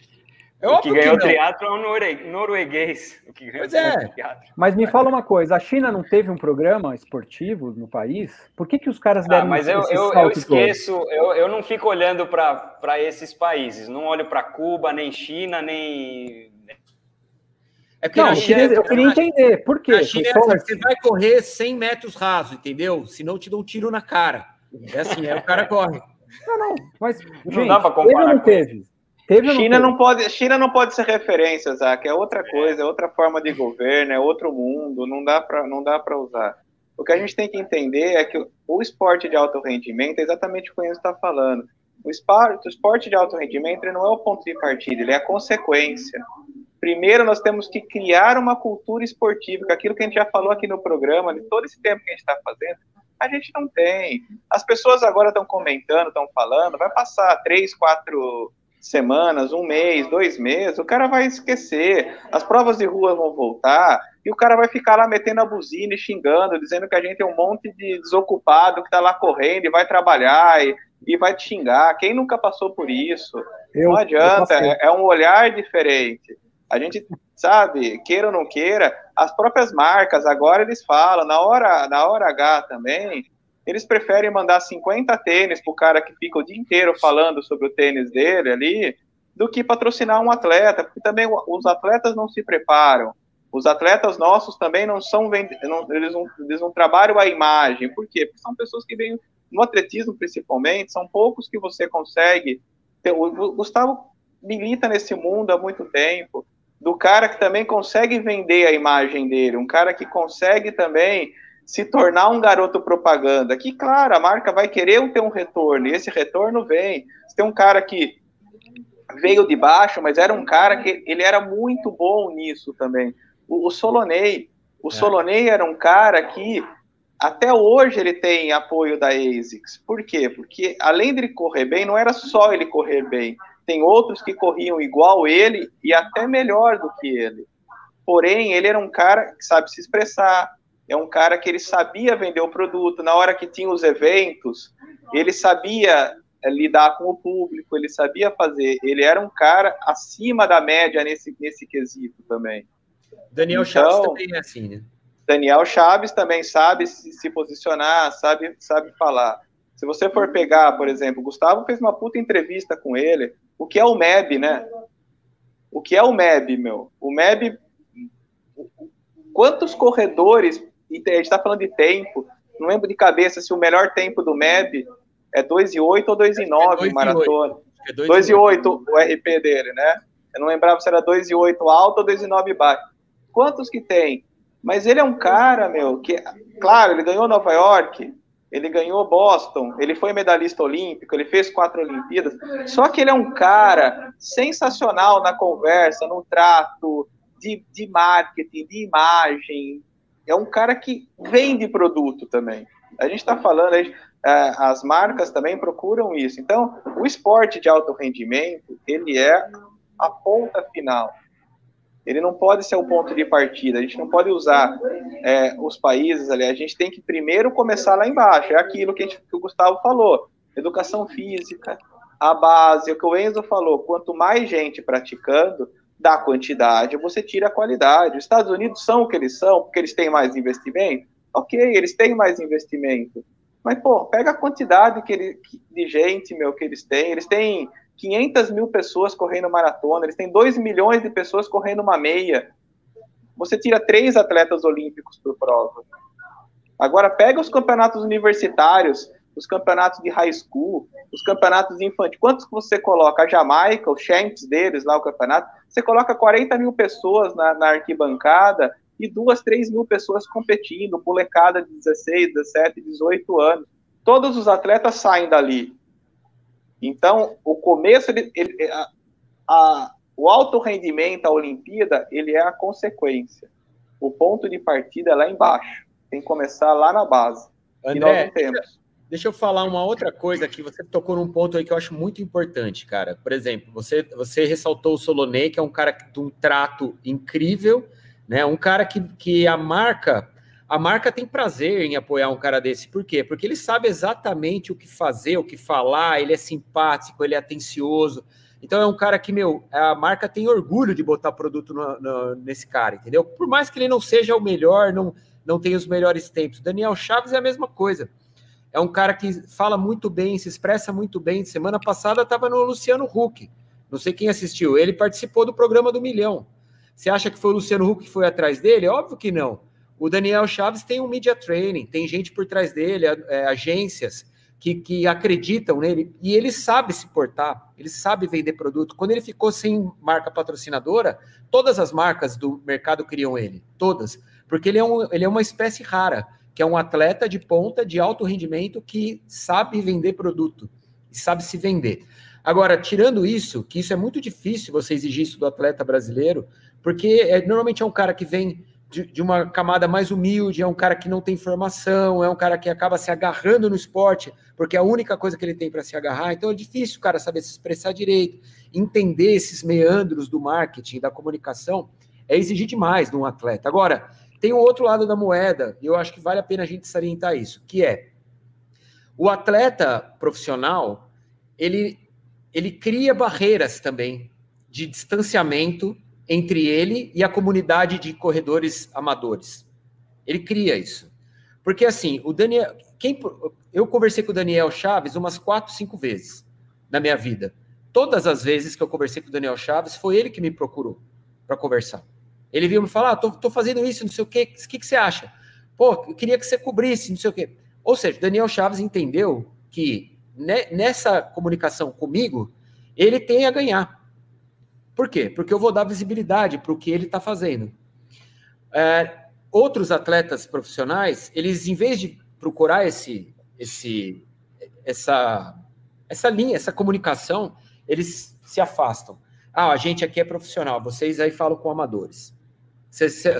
É o que ganhou o teatro é o norueguês. O que pois é. Mas me fala uma coisa, a China não teve um programa esportivo no país? Por que, que os caras deram ah, mas eu, eu, eu esqueço, eu, eu não fico olhando para esses países, não olho para Cuba, nem China, nem... É porque não, na China, eu queria entender, por quê? Na China é assim, você vai correr 100 metros raso, entendeu? Senão te dão um tiro na cara. É assim, é o cara corre. Não, não, mas, gente, não dá pra comparar ou não teve? Teve China, não, não pode, China não pode ser referência, Zac. É outra coisa, é outra forma de governo, é outro mundo. Não dá para usar. O que a gente tem que entender é que o esporte de alto rendimento é exatamente o que o Enzo está falando. O esporte, o esporte de alto rendimento não é o ponto de partida, ele é a consequência. Primeiro, nós temos que criar uma cultura esportiva, que é aquilo que a gente já falou aqui no programa, de todo esse tempo que a gente está fazendo, a gente não tem. As pessoas agora estão comentando, estão falando, vai passar três, quatro semanas, um mês, dois meses, o cara vai esquecer. As provas de rua vão voltar e o cara vai ficar lá metendo a buzina e xingando, dizendo que a gente é um monte de desocupado que está lá correndo e vai trabalhar e, e vai te xingar. Quem nunca passou por isso? Eu, não adianta, é, é um olhar diferente. A gente sabe, queira ou não queira, as próprias marcas agora eles falam, na hora, na hora H também, eles preferem mandar 50 tênis pro cara que fica o dia inteiro falando sobre o tênis dele ali, do que patrocinar um atleta, porque também os atletas não se preparam. Os atletas nossos também não são não, eles, não, eles não trabalham a imagem. Por quê? Porque são pessoas que vêm no atletismo principalmente, são poucos que você consegue. Ter, o Gustavo milita nesse mundo há muito tempo, do cara que também consegue vender a imagem dele, um cara que consegue também se tornar um garoto propaganda, que, claro, a marca vai querer ter um retorno, e esse retorno vem. Você tem um cara que veio de baixo, mas era um cara que ele era muito bom nisso também. O, o Solonei, o é. Solonei era um cara que até hoje ele tem apoio da ASICS. Por quê? Porque além dele correr bem, não era só ele correr bem. Tem outros que corriam igual ele e até melhor do que ele. Porém, ele era um cara que sabe se expressar, é um cara que ele sabia vender o produto. Na hora que tinha os eventos, ele sabia eh, lidar com o público, ele sabia fazer. Ele era um cara acima da média nesse, nesse quesito também. Daniel então, Chaves também é assim, né? Daniel Chaves também sabe se, se posicionar, sabe, sabe falar. Se você for pegar, por exemplo, Gustavo fez uma puta entrevista com ele. O que é o MEB, né? O que é o MEB, meu? O MEB. Quantos corredores a gente está falando de tempo, não lembro de cabeça se o melhor tempo do MEB é 2,8 ou 2,9 é maratona. É 2,8 o RP dele, né? Eu não lembrava se era 2,8 alto ou 2,9 baixo. Quantos que tem? Mas ele é um cara, meu, que, claro, ele ganhou Nova York, ele ganhou Boston, ele foi medalhista olímpico, ele fez quatro Olimpíadas. Só que ele é um cara sensacional na conversa, no trato de, de marketing, de imagem, é um cara que vende produto também. A gente está falando, aí, é, as marcas também procuram isso. Então, o esporte de alto rendimento, ele é a ponta final. Ele não pode ser o ponto de partida. A gente não pode usar é, os países ali. A gente tem que primeiro começar lá embaixo. É aquilo que, gente, que o Gustavo falou: educação física, a base. O que o Enzo falou: quanto mais gente praticando, da quantidade, você tira a qualidade. Os Estados Unidos são o que eles são, porque eles têm mais investimento? Ok, eles têm mais investimento. Mas, pô, pega a quantidade que ele, de gente, meu, que eles têm. Eles têm 500 mil pessoas correndo maratona, eles têm 2 milhões de pessoas correndo uma meia. Você tira três atletas olímpicos por prova. Agora, pega os campeonatos universitários, os campeonatos de high school, os campeonatos infantis. Quantos que você coloca? A Jamaica, o Champs deles lá, o campeonato. Você coloca 40 mil pessoas na, na arquibancada e duas, três mil pessoas competindo, molecada de 16, 17, 18 anos. Todos os atletas saem dali. Então, o começo, ele, ele, a, a, o alto rendimento, a Olimpíada, ele é a consequência. O ponto de partida é lá embaixo. Tem que começar lá na base. André, e nós não temos. Deixa eu falar uma outra coisa que você tocou num ponto aí que eu acho muito importante, cara. Por exemplo, você, você ressaltou o Solonei, que é um cara de um trato incrível, né? Um cara que, que a marca a marca tem prazer em apoiar um cara desse. Por quê? Porque ele sabe exatamente o que fazer, o que falar, ele é simpático, ele é atencioso. Então é um cara que, meu, a marca tem orgulho de botar produto no, no, nesse cara, entendeu? Por mais que ele não seja o melhor, não, não tenha os melhores tempos. Daniel Chaves é a mesma coisa é um cara que fala muito bem, se expressa muito bem. Semana passada estava no Luciano Huck. Não sei quem assistiu. Ele participou do programa do Milhão. Você acha que foi o Luciano Huck que foi atrás dele? Óbvio que não. O Daniel Chaves tem um media training, tem gente por trás dele, é, agências que, que acreditam nele, e ele sabe se portar, ele sabe vender produto. Quando ele ficou sem marca patrocinadora, todas as marcas do mercado queriam ele, todas, porque ele é, um, ele é uma espécie rara, que é um atleta de ponta, de alto rendimento, que sabe vender produto, e sabe se vender. Agora, tirando isso, que isso é muito difícil você exigir isso do atleta brasileiro, porque é, normalmente é um cara que vem de, de, uma camada mais humilde, é um cara que não tem formação, é um cara que acaba se agarrando no esporte, porque é a única coisa que ele tem para se agarrar. Então é difícil o cara saber se expressar direito, entender esses meandros do marketing, da comunicação, é exigir demais de um atleta. Agora, tem o outro lado da moeda, e eu acho que vale a pena a gente salientar isso, que é o atleta profissional, ele, ele cria barreiras também de distanciamento entre ele e a comunidade de corredores amadores. Ele cria isso. Porque assim, o Daniel, quem, eu conversei com o Daniel Chaves umas quatro, cinco vezes na minha vida. Todas as vezes que eu conversei com o Daniel Chaves, foi ele que me procurou para conversar. Ele veio me falar, ah, tô, tô, fazendo isso, não sei o quê, o que, que você acha? Pô, eu queria que você cobrisse, não sei o quê. Ou seja, Daniel Chaves entendeu que nessa comunicação comigo, ele tem a ganhar. Por quê? Porque eu vou dar visibilidade para o que ele está fazendo. É, outros atletas profissionais, eles, em vez de procurar esse, esse, essa, essa linha, essa comunicação, eles se afastam. Ah, a gente aqui é profissional, vocês aí falam com amadores.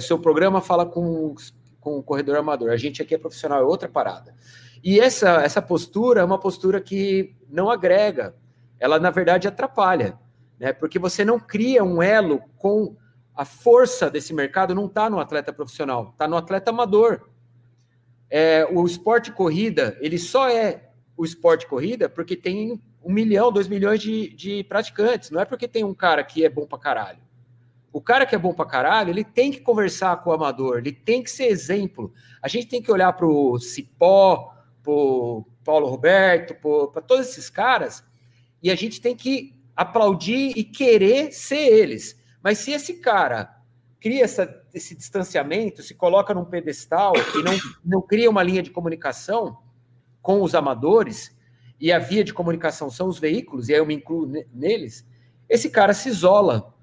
Seu programa fala com, com o corredor amador, a gente aqui é profissional, é outra parada. E essa, essa postura é uma postura que não agrega, ela na verdade atrapalha né? Porque você não cria um elo com a força desse mercado, não está no atleta profissional, está no atleta amador. É, o esporte corrida, ele só é o esporte corrida porque tem um milhão, dois milhões de, de praticantes, não é porque tem um cara que é bom para caralho. O cara que é bom para caralho, ele tem que conversar com o amador, ele tem que ser exemplo. A gente tem que olhar para o Cipó, para o Paulo Roberto, para todos esses caras, e a gente tem que aplaudir e querer ser eles. Mas se esse cara cria essa, esse distanciamento, se coloca num pedestal e não, não cria uma linha de comunicação com os amadores, e a via de comunicação são os veículos, e aí eu me incluo neles, esse cara se isola,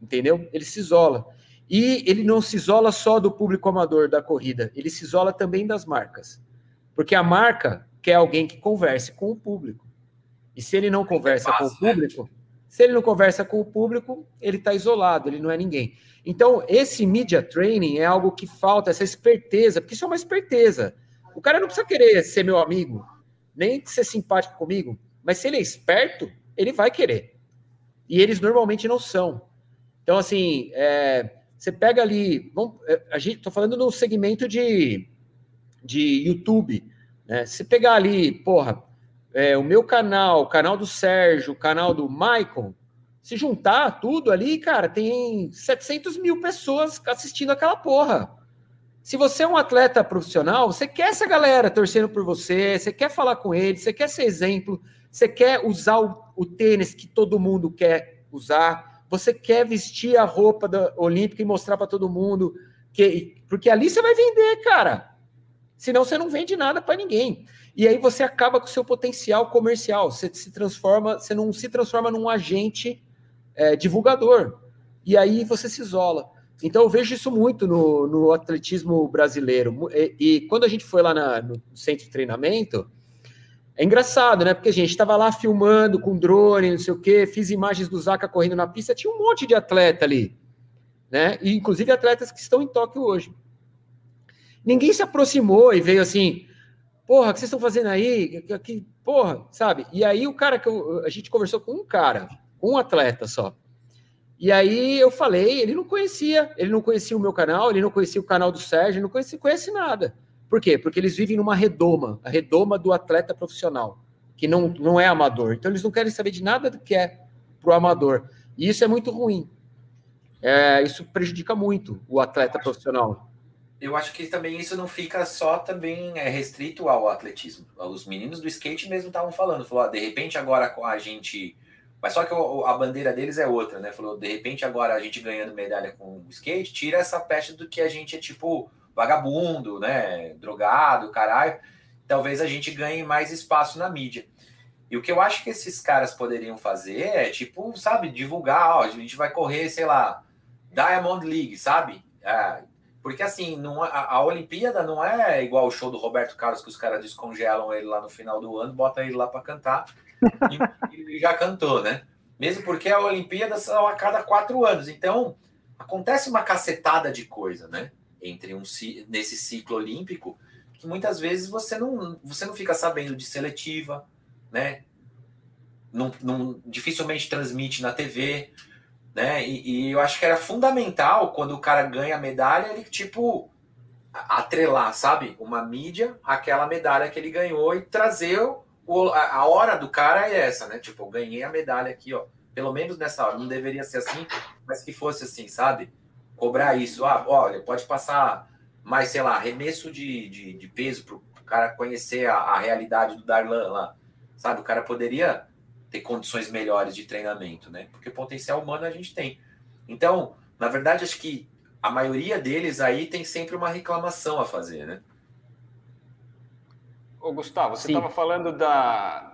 entendeu? Ele se isola. E ele não se isola só do público amador da corrida, ele se isola também das marcas. Porque a marca quer alguém que converse com o público. E se ele não conversa com o né? público, se ele não conversa com o público, ele está isolado, ele não é ninguém. Então, esse media training é algo que falta, essa esperteza, porque isso é uma esperteza. O cara não precisa querer ser meu amigo, nem ser simpático comigo, mas se ele é esperto, ele vai querer. E eles normalmente não são. Então, assim, é, você pega ali, é, a gente, tô falando no segmento de, de YouTube, né? Se pegar ali, porra, é, o meu canal, o canal do Sérgio, o canal do Michael, se juntar tudo ali, cara, tem 700 mil pessoas assistindo aquela porra. Se você é um atleta profissional, você quer essa galera torcendo por você, você quer falar com eles, você quer ser exemplo, você quer usar o, o tênis que todo mundo quer usar, você quer vestir a roupa da olímpica e mostrar para todo mundo que porque ali você vai vender, cara. Senão você não vende nada para ninguém. E aí você acaba com o seu potencial comercial. Você se transforma, você não se transforma num agente é, divulgador. E aí você se isola. Então eu vejo isso muito no, no atletismo brasileiro. E, e, quando a gente foi lá na, no centro de treinamento, é engraçado, né? Porque a gente estava lá filmando com drone, não sei o quê, fiz imagens do Zaca correndo na pista, tinha um monte de atleta ali, né? E inclusive atletas que estão em Tóquio hoje. Ninguém se aproximou e veio assim, porra, o que vocês estão fazendo aí? Que, porra, sabe? E aí o cara que eu, a gente conversou com um cara, um atleta só. E aí eu falei, ele não conhecia, ele não conhecia o meu canal, ele não conhecia o canal do Sérgio, não conhecia, conhece nada. Por quê? Porque eles vivem numa redoma, a redoma do atleta profissional, que não, não é amador. Então eles não querem saber de nada do que é pro amador. E isso é muito ruim. É, isso prejudica muito o atleta profissional eu acho que também isso não fica só também é, restrito ao atletismo. Os meninos do skate mesmo estavam falando, falou, ah, de repente agora com a gente Mas só que a bandeira deles é outra, né? Falou, de repente agora a gente ganhando medalha com o skate, tira essa peste do que a gente é tipo vagabundo, né? Drogado, caralho. Talvez a gente ganhe mais espaço na mídia. E o que eu acho que esses caras poderiam fazer é, tipo, sabe, divulgar, ó, a gente vai correr, sei lá, Diamond League, sabe? É, porque assim, não, é, a, a, Olimpíada não é igual o show do Roberto Carlos, que os caras descongelam ele lá no final do ano, botam ele lá para cantar e, e já cantou, né? Mesmo porque a Olimpíada são a cada quatro anos. Então, acontece uma cacetada de coisa, né? Entre um nesse ciclo olímpico, que muitas vezes você não, você não fica sabendo de seletiva, né? Não, não, dificilmente transmite na TV, né? E, e, eu acho que era fundamental quando o cara ganha a medalha, ele tipo atrelar, sabe? Uma mídia aquela medalha que ele ganhou e trazer o, a, hora do cara é essa, né? Tipo, eu ganhei a medalha aqui, ó. Pelo menos nessa hora, não deveria ser assim, mas que fosse assim, sabe? Cobrar isso. Ah, olha, pode passar mais, sei lá, remesso de, de, de peso para o cara conhecer a, a realidade do Darlan lá. Sabe? O cara poderia ter condições melhores de treinamento, né? Porque potencial humano a gente tem. Então, na verdade, acho que a maioria deles aí tem sempre uma reclamação a fazer, né? Ô, Gustavo, você estava falando da,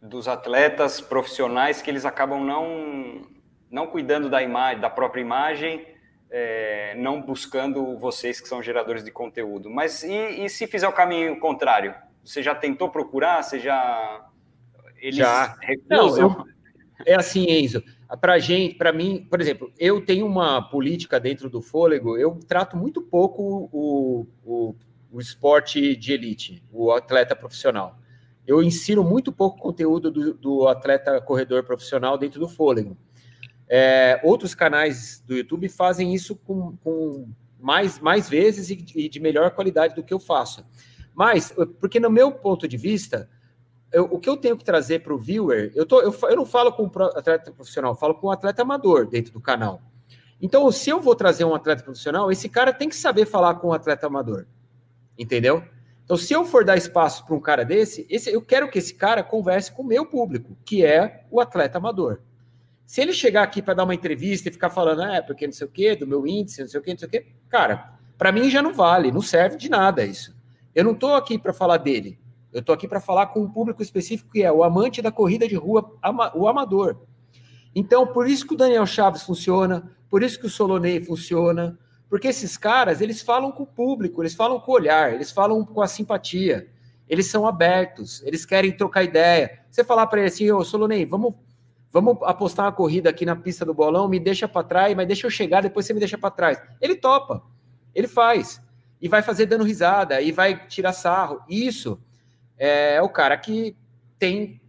dos atletas profissionais que eles acabam não, não cuidando da imagem, da própria imagem, é, não buscando vocês que são geradores de conteúdo. Mas e, e se fizer o caminho contrário? Você já tentou procurar? Você já eles já. Não, eu, é assim, Enzo. Para gente, para mim, por exemplo, eu tenho uma política dentro do fôlego. Eu trato muito pouco o, o, o esporte de elite, o atleta profissional. Eu ensino muito pouco conteúdo do, do atleta corredor profissional dentro do fôlego. É, outros canais do YouTube fazem isso com, com mais, mais vezes e, e de melhor qualidade do que eu faço. Mas, porque no meu ponto de vista, eu, o que eu tenho que trazer para o viewer, eu, tô, eu, eu não falo com atleta profissional, falo com atleta amador dentro do canal. Então, se eu vou trazer um atleta profissional, esse cara tem que saber falar com um atleta amador. Entendeu? Então, se eu for dar espaço para um cara desse, esse, eu quero que esse cara converse com o meu público, que é o atleta amador. Se ele chegar aqui para dar uma entrevista e ficar falando, é, porque não sei o quê, do meu índice, não sei o quê, não sei o quê, cara, para mim já não vale, não serve de nada isso. Eu não estou aqui para falar dele. Eu estou aqui para falar com um público específico que é o amante da corrida de rua, o amador. Então, por isso que o Daniel Chaves funciona, por isso que o Solonei funciona, porque esses caras, eles falam com o público, eles falam com o olhar, eles falam com a simpatia, eles são abertos, eles querem trocar ideia. Você falar para ele assim, ô Solonei, vamos, vamos apostar uma corrida aqui na pista do bolão, me deixa para trás, mas deixa eu chegar, depois você me deixa para trás. Ele topa, ele faz, e vai fazer dando risada, e vai tirar sarro. Isso é o cara que tem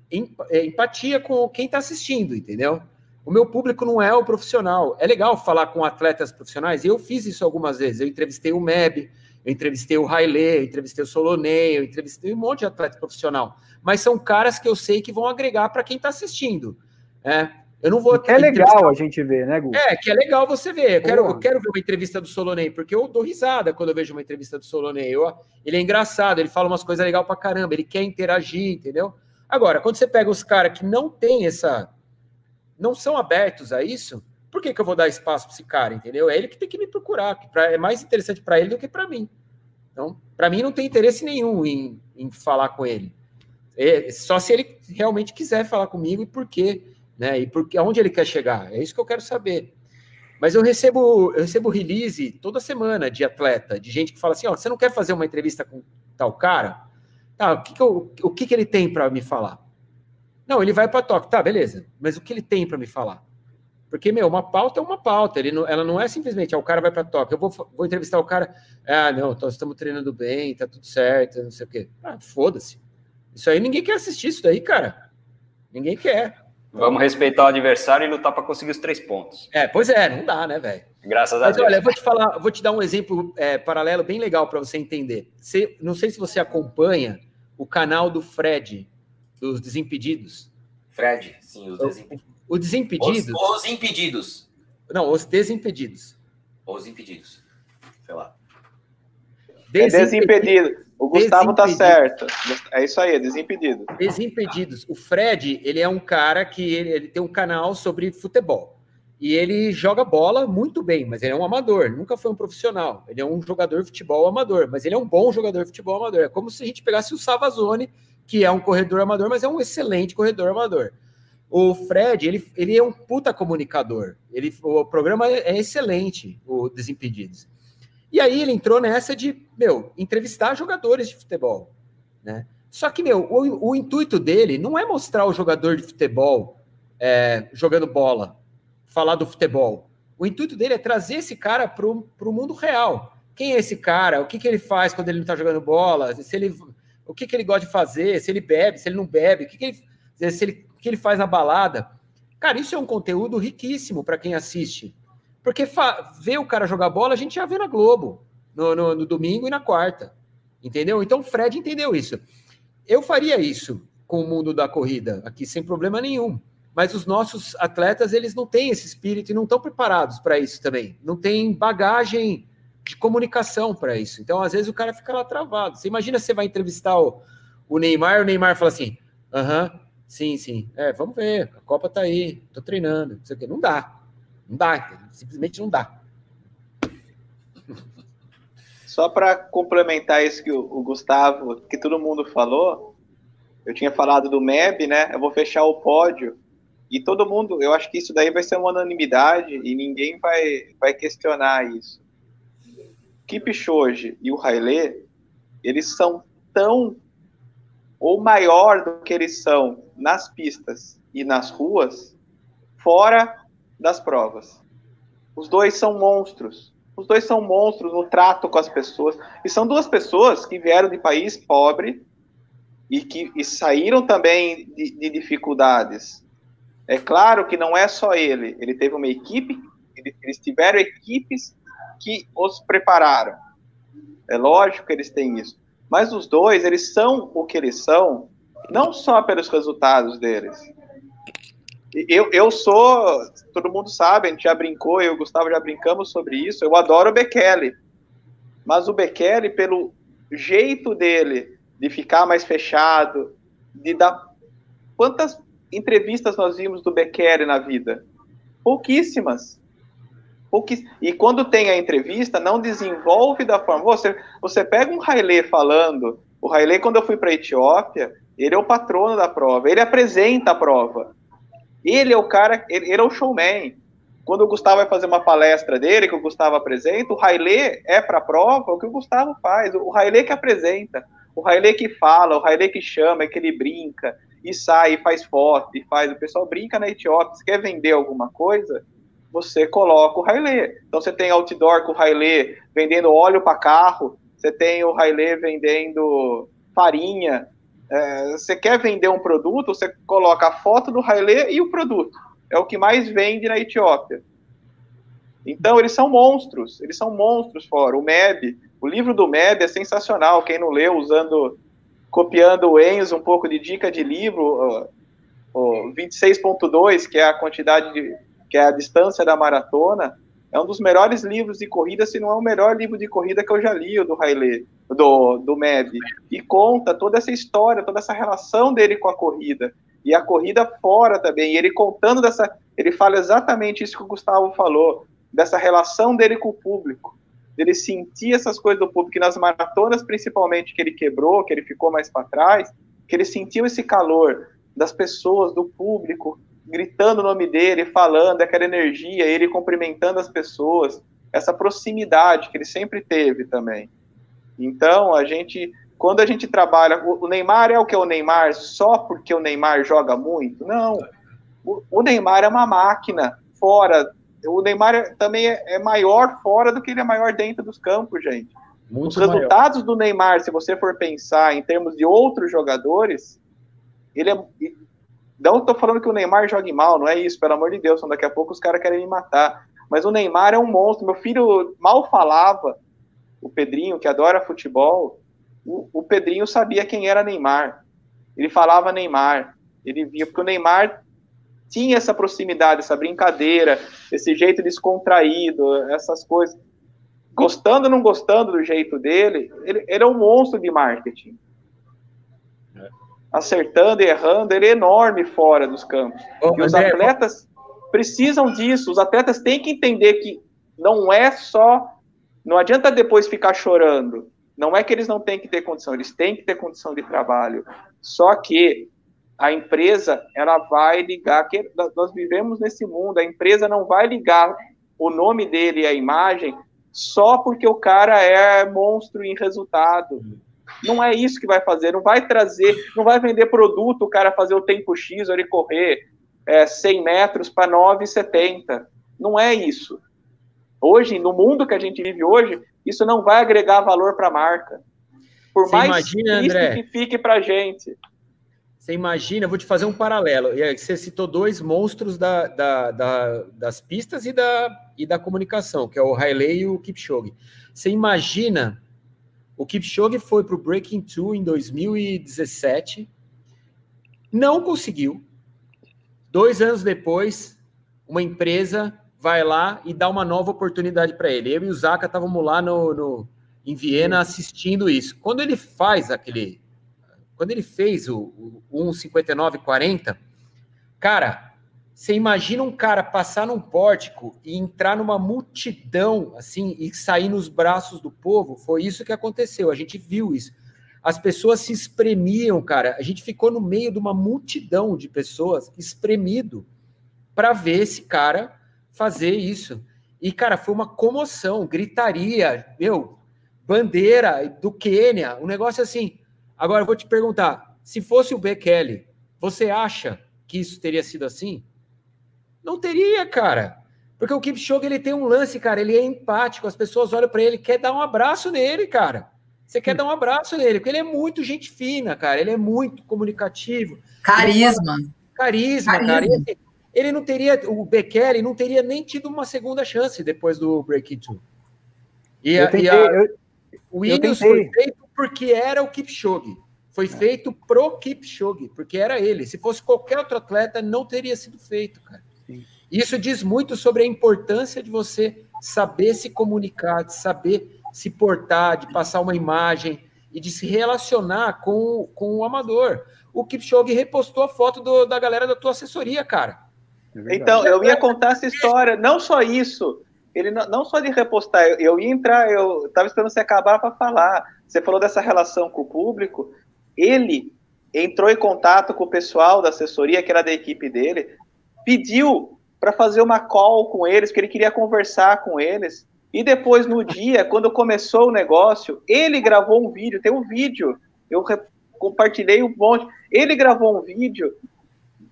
é, empatia com quem está assistindo, entendeu? O meu público não é o profissional. É legal falar com atletas profissionais, e eu fiz isso algumas vezes. Eu entrevistei o Meb, eu entrevistei o Railê, eu entrevistei o Solonei, eu entrevistei um monte de atleta profissional. Mas são caras que eu sei que vão agregar para quem está assistindo. É, eu não vou. É legal a gente ver, né, Gu? É, que é legal você ver. Eu quero, eu quero ver uma entrevista do Solonei, porque eu dou risada quando eu vejo uma entrevista do Solonei. Eu, ele é engraçado, ele fala umas coisas legais pra caramba, ele quer interagir, entendeu? Agora, quando você pega os caras que não têm essa. não são abertos a isso, por que, que eu vou dar espaço para esse cara, entendeu? É ele que tem que me procurar, que pra, é mais interessante para ele do que para mim. Então, para mim, não tem interesse nenhum em, em falar com ele. É, só se ele realmente quiser falar comigo e por quê né? E porque aonde ele quer chegar? É isso que eu quero saber. Mas eu recebo, eu recebo release toda semana de atleta, de gente que fala assim: ó, você não quer fazer uma entrevista com tal cara? Tá, o que, que, eu, o que, que ele tem para me falar? Não, ele vai para Tóquio, tá, beleza. Mas o que ele tem para me falar? Porque, meu, uma pauta é uma pauta. Ele não, ela não é simplesmente, ah, o cara vai para Tóquio, eu vou, vou entrevistar o cara. Ah, não, nós estamos treinando bem, tá tudo certo, não sei o quê. Ah, foda-se. Isso aí ninguém quer assistir isso daí, cara. Ninguém quer. Vamos respeitar o adversário e lutar para conseguir os três pontos. É, pois é, não dá, né, velho? Graças a Mas, Deus. Olha, eu vou te falar, vou te dar um exemplo é, paralelo bem legal para você entender. Você, não sei se você acompanha o canal do Fred, dos Desimpedidos. Fred, sim, os Desimpedidos. O, o Desimpedidos. Os, os Impedidos. Não, os Desimpedidos. Os Impedidos. Sei lá. Desimpedidos. É desimpedido. O Gustavo tá certo. É isso aí, Desimpedidos. Desimpedidos. O Fred, ele é um cara que ele, ele, tem um canal sobre futebol. E ele joga bola muito bem, mas ele é um amador, nunca foi um profissional. Ele é um jogador de futebol amador, mas ele é um bom jogador de futebol amador. É como se a gente pegasse o Savazone, que é um corredor amador, mas é um excelente corredor amador. O Fred, ele, ele é um puta comunicador. Ele, o programa é excelente, o Desimpedidos. E aí ele entrou nessa de, meu, entrevistar jogadores de futebol, né? Só que, meu, o, o intuito dele não é mostrar o jogador de futebol é, jogando bola, falar do futebol. O intuito dele é trazer esse cara para o mundo real. Quem é esse cara? O que, que ele faz quando ele não está jogando bola? Se ele, o que, que ele gosta de fazer? Se ele bebe, se ele não bebe? O que, que ele, se ele, o que ele faz na balada? Cara, isso é um conteúdo riquíssimo para quem assiste. Porque ver o cara jogar bola, a gente já vê na Globo, no, no, no domingo e na quarta. Entendeu? Então o Fred entendeu isso. Eu faria isso com o mundo da corrida aqui sem problema nenhum. Mas os nossos atletas, eles não têm esse espírito e não estão preparados para isso também. Não tem bagagem de comunicação para isso. Então, às vezes, o cara fica lá travado. Você imagina você vai entrevistar o, o Neymar, o Neymar fala assim: aham, sim, sim, é, vamos ver, a Copa tá aí, tô treinando, não sei o quê. Não dá. Não dá, simplesmente não dá. Só para complementar isso que o, o, Gustavo, que todo mundo falou, eu tinha falado do MEB, né? Eu vou fechar o pódio e todo mundo, eu acho que isso daí vai ser uma unanimidade e ninguém vai, vai questionar isso. Kipchoge e o Haile, eles são tão ou maior do que eles são nas pistas e nas ruas, fora das provas. Os dois são monstros. Os dois são monstros no trato com as pessoas. E são duas pessoas que vieram de país pobre e que e saíram também de, de dificuldades. É claro que não é só ele. Ele teve uma equipe, eles tiveram equipes que os prepararam. É lógico que eles têm isso. Mas os dois, eles são o que eles são, não só pelos resultados deles, eu, eu sou, todo mundo sabe, a gente já brincou, eu e o Gustavo já brincamos sobre isso. Eu adoro o Bekele. Mas o Bekele, pelo jeito dele de ficar mais fechado, de dar. Quantas entrevistas nós vimos do Bekele na vida? Pouquíssimas. Pouquíssimas. E quando tem a entrevista, não desenvolve da forma. Você, você pega um Haile falando. O Haile, quando eu fui para a Etiópia, ele é o patrono da prova, ele apresenta a prova. Ele é o cara, ele, ele é o showman. Quando o Gustavo vai fazer uma palestra dele, que o Gustavo apresenta, o Railê é para a prova o que o Gustavo faz. O Railê que apresenta, o Railê que fala, o Railê que chama, é que ele brinca, e sai, e faz foto, e faz. O pessoal brinca na Etiópia. Se quer vender alguma coisa, você coloca o Railê. Então você tem outdoor com o Railê vendendo óleo para carro, você tem o Railê vendendo farinha, é, você quer vender um produto, você coloca a foto do Haile e o produto. É o que mais vende na Etiópia. Então, eles são monstros, eles são monstros fora. O MEB, o livro do MEB é sensacional. Quem não leu, usando, copiando o Enzo, um pouco de dica de livro, o 26.2, que é a quantidade de, que é a distância da maratona, é um dos melhores livros de corrida, se não é o melhor livro de corrida que eu já li, o do Haile, do, do MEB. E conta toda essa história, toda essa relação dele com a corrida. E a corrida fora também. E ele contando dessa. Ele fala exatamente isso que o Gustavo falou, dessa relação dele com o público. Ele sentir essas coisas do público, nas maratonas, principalmente, que ele quebrou, que ele ficou mais para trás, que ele sentiu esse calor das pessoas, do público, gritando o nome dele, falando, aquela energia, ele cumprimentando as pessoas, essa proximidade que ele sempre teve também. Então, a gente, quando a gente trabalha, o Neymar é o que é o Neymar só porque o Neymar joga muito? Não. O Neymar é uma máquina fora. O Neymar também é, é maior fora do que ele é maior dentro dos campos, gente. Muito Os resultados maior. do Neymar, se você for pensar em termos de outros jogadores, ele é, não estou falando que o Neymar jogue mal, não é isso, pelo amor de Deus, senão daqui a pouco os caras querem me matar. Mas o Neymar é um monstro. Meu filho mal falava, o Pedrinho, que adora futebol, o, o Pedrinho sabia quem era Neymar. Ele falava Neymar. Ele via, porque o Neymar tinha essa proximidade, essa brincadeira, esse jeito descontraído, essas coisas. gostando ou não gostando do jeito dele, ele, ele é um monstro de marketing. Acertando e errando, ele é enorme fora dos campos. e os atletas precisam disso. Os atletas têm que entender que não é só. Não adianta depois ficar chorando. Não é que eles não têm que ter condição, eles têm que ter condição de trabalho. Só que a empresa, ela vai ligar, que nós vivemos nesse mundo, a empresa não vai ligar o nome dele e a imagem só porque o cara é monstro em resultado. Não é isso que vai fazer, não vai trazer, não vai vender produto, o cara fazer o tempo X ou ele correr é, 100 metros para 9,70. Não é isso. Hoje, no mundo que a gente vive hoje, isso não vai agregar valor para a marca. Por Você mais imagina, André, que fique para a gente. Você imagina, vou te fazer um paralelo. Você citou dois monstros da, da, da, das pistas e da, e da comunicação, que é o Hailey e o Kipchoge. Você imagina, o Kipchoge foi para o Breaking Two em 2017, não conseguiu. Dois anos depois, uma empresa vai lá e dá uma nova oportunidade para ele. Eu e o Zaka estávamos lá no, no, em Viena assistindo isso. Quando ele faz aquele quando ele fez o, o 1,59,40, cara, você imagina um cara passar num pórtico e entrar numa multidão, assim, e sair nos braços do povo? Foi isso que aconteceu, a gente viu isso. As pessoas se espremiam, cara. A gente ficou no meio de uma multidão de pessoas espremido para ver esse cara fazer isso. E, cara, foi uma comoção, gritaria, meu, bandeira do Quênia, um negócio assim. Agora, eu vou te perguntar: se fosse o Bekele, você acha que isso teria sido assim? Não teria, cara. Porque o Kipchoge, ele tem um lance, cara, ele é empático, as pessoas olham para ele, quer dar um abraço nele, cara. Você quer dar um abraço nele, porque ele é muito gente fina, cara, ele é muito comunicativo. Carisma. Carisma, Carisma. cara. Ele, ele, não teria, o Bekele não teria nem tido uma segunda chance depois do Break Two. E, eu tentei, a, eu, o Williams foi feito porque era o Kipchoge. Foi é. feito pro Kipchoge, porque era ele. Se fosse qualquer outro atleta, não teria sido feito, cara. Sim. Isso diz muito sobre a importância de você saber se comunicar, de saber se portar, de passar uma imagem e de se relacionar com, com o amador. O Kipchoge repostou a foto do, da galera da tua assessoria, cara. É então, eu ia contar essa história. Não só isso, ele não, não só de repostar, eu, eu ia entrar, eu estava esperando você acabar para falar. Você falou dessa relação com o público. Ele entrou em contato com o pessoal da assessoria, que era da equipe dele, pediu para fazer uma call com eles, que ele queria conversar com eles. E depois, no dia, quando começou o negócio, ele gravou um vídeo, tem um vídeo, eu compartilhei um monte. Ele gravou um vídeo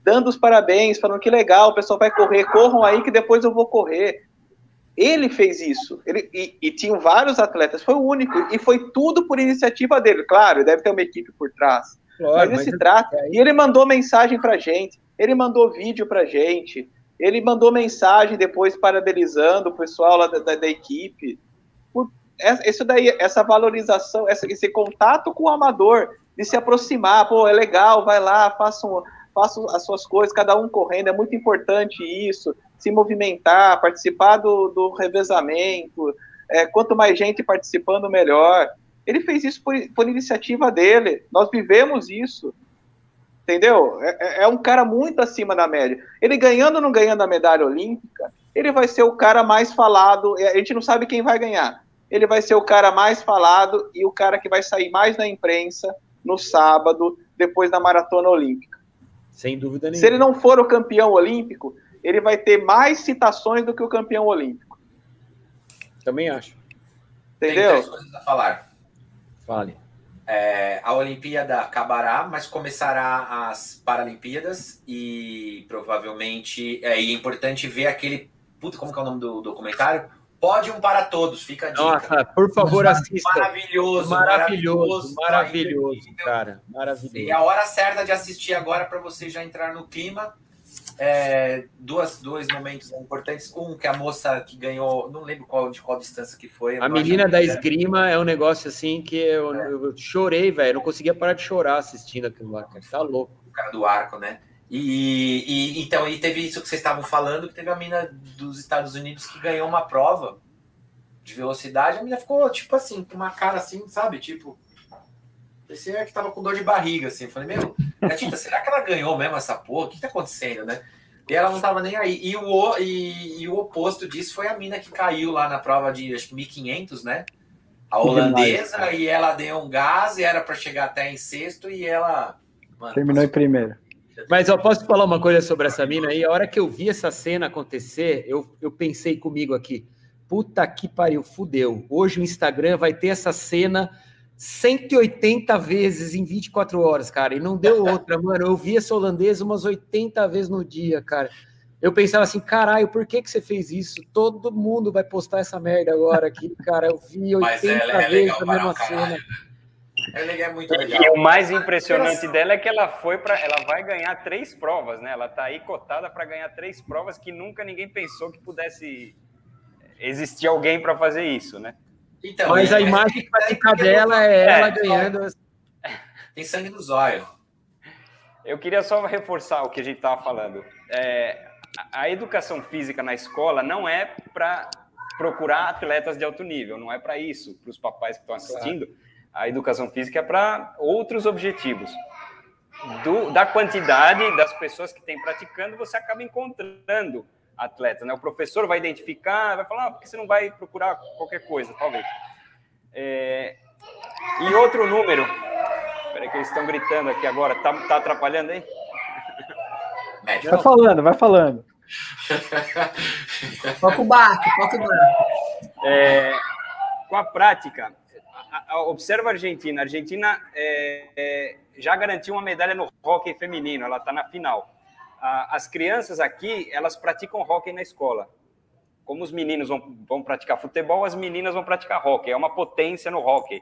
dando os parabéns, falando que legal, o pessoal vai correr, corram aí que depois eu vou correr. Ele fez isso. Ele, e, e tinham vários atletas, foi o único. E foi tudo por iniciativa dele. Claro, deve ter uma equipe por trás. Claro, mas ele se trata. É... E ele mandou mensagem pra gente. Ele mandou vídeo pra gente. Ele mandou mensagem depois parabenizando o pessoal lá da, da, da equipe. Por, isso daí, essa valorização, esse contato com o amador, de se aproximar, pô, é legal, vai lá, faça, um, faça as suas coisas, cada um correndo, é muito importante isso se movimentar, participar do, do revezamento, é, quanto mais gente participando, melhor. Ele fez isso por, por iniciativa dele, nós vivemos isso, entendeu? É, é, é, um cara muito acima da média. Ele ganhando ou não ganhando a medalha olímpica, ele vai ser o cara mais falado, a gente não sabe quem vai ganhar. Ele vai ser o cara mais falado e o cara que vai sair mais na imprensa no sábado, depois da maratona olímpica. Sem dúvida nenhuma. Se ele não for o campeão olímpico, ele vai ter mais citações do que o campeão olímpico. Também acho. Entendeu? Tem três coisas a falar. Fale. É, a Olimpíada acabará, mas começará as Paralimpíadas e provavelmente é, e é importante ver aquele. Puta, como que é o nome do documentário? Pódio para todos, fica a dica. Nossa, por favor, assista. Maravilhoso, maravilhoso, maravilhoso, cara, maravilhoso. E a hora certa de assistir agora para você já entrar no clima é, duas, dois momentos importantes. Um que a moça que ganhou, não lembro qual, de qual distância que foi. A menina da esgrima é um negócio assim que eu, é. eu chorei, velho. Não conseguia parar de chorar assistindo aquilo lá, cara. Tá louco. O cara do arco, né? E, e, então, e teve isso que vocês estavam falando, que teve a mina dos Estados Unidos que ganhou uma prova de velocidade, a menina ficou, tipo assim, com uma cara assim, sabe? Tipo, parecia que tava com dor de barriga, assim. Eu falei, meu, Gatita, será que ela ganhou mesmo essa porra? O que tá acontecendo, né? E ela não tava nem aí. E o, e, e o oposto disso foi a mina que caiu lá na prova de, acho que 1500, né? A holandesa, demais, e ela deu um gás e era para chegar até em sexto, e ela. Mano, Terminou passou... em primeiro. Mas eu posso falar uma coisa sobre essa mina aí? A hora que eu vi essa cena acontecer, eu, eu pensei comigo aqui, puta que pariu, fudeu. Hoje o Instagram vai ter essa cena 180 vezes em 24 horas, cara, e não deu outra, mano. Eu vi essa holandesa umas 80 vezes no dia, cara. Eu pensava assim, caralho, por que, que você fez isso? Todo mundo vai postar essa merda agora aqui, cara. Eu vi 80 é, é vezes a mesma cena. Ela é muito legal. E o mais impressionante dela é que ela foi para, ela vai ganhar três provas, né? Ela tá aí cotada para ganhar três provas que nunca ninguém pensou que pudesse existir alguém para fazer isso, né? Então, Mas a imagem que vai ficar dela é, é ela ganhando. Tem sangue nos olhos. Eu queria só reforçar o que a gente estava falando. É, a educação física na escola não é para procurar atletas de alto nível, não é para isso, para os papais que estão assistindo. A educação física é para outros objetivos. Do, da quantidade das pessoas que tem praticando, você acaba encontrando atletas. Né? O professor vai identificar, vai falar, ah, por que você não vai procurar qualquer coisa, talvez. É... E outro número, espera que eles estão gritando aqui agora, tá, tá atrapalhando aí? Vai falando, vai falando. Toca o barco, toca o barco. É, com a prática, observa a Argentina. A Argentina é, é, já garantiu uma medalha no hockey feminino, ela está na final. As crianças aqui, elas praticam hockey na escola. Como os meninos vão, vão praticar futebol, as meninas vão praticar hockey. É uma potência no hockey,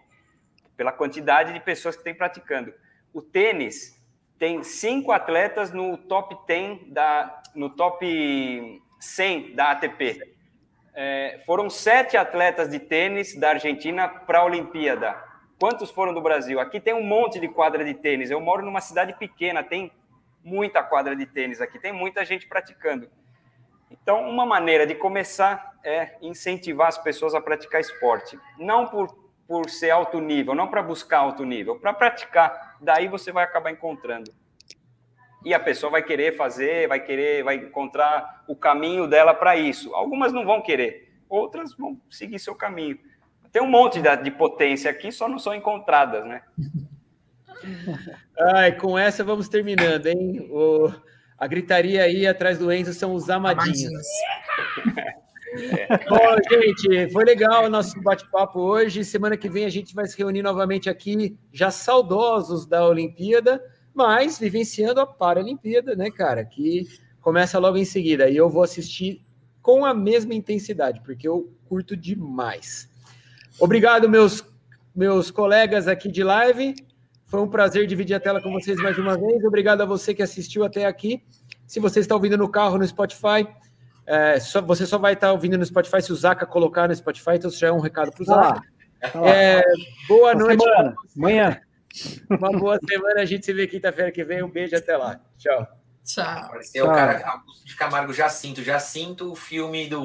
pela quantidade de pessoas que tem praticando. O tênis, tem cinco atletas no top 10 da, no top 100 da ATP. É, foram sete atletas de tênis da Argentina para a Olimpíada. Quantos foram do Brasil? Aqui tem um monte de quadra de tênis. Eu moro numa cidade pequena, tem muita quadra de tênis aqui, tem muita gente praticando. Então, uma maneira de começar é incentivar as pessoas a praticar esporte. Não por, por ser alto nível, não para buscar alto nível, para praticar daí você vai acabar encontrando. E a pessoa vai querer fazer, vai querer, vai encontrar o caminho dela para isso. Algumas não vão querer, outras vão seguir seu caminho. Tem um monte de, de potência aqui, só não são encontradas, né? Ai, com essa vamos terminando, hein? O, a gritaria aí atrás do Enzo são os amadinhos. Bom, gente, foi legal o nosso bate-papo hoje. Semana que vem a gente vai se reunir novamente aqui, já saudosos da Olimpíada, mas vivenciando a Paralimpíada, né, cara? Que começa logo em seguida. E eu vou assistir com a mesma intensidade, porque eu curto demais. Obrigado, meus, meus colegas aqui de live. Foi um prazer dividir a tela com vocês mais uma vez. Obrigado a você que assistiu até aqui. Se você está ouvindo no carro, no Spotify, é, só, você só vai estar ouvindo no Spotify se o Zaca colocar no Spotify, então isso já é um recado para o Zaca. É, boa boa noite. Semana. Amanhã. Uma boa semana. A gente se vê quinta-feira que vem. Um beijo até lá. Tchau. Tchau. Apareceu o cara Augusto de Camargo Jacinto. Jacinto, o filme do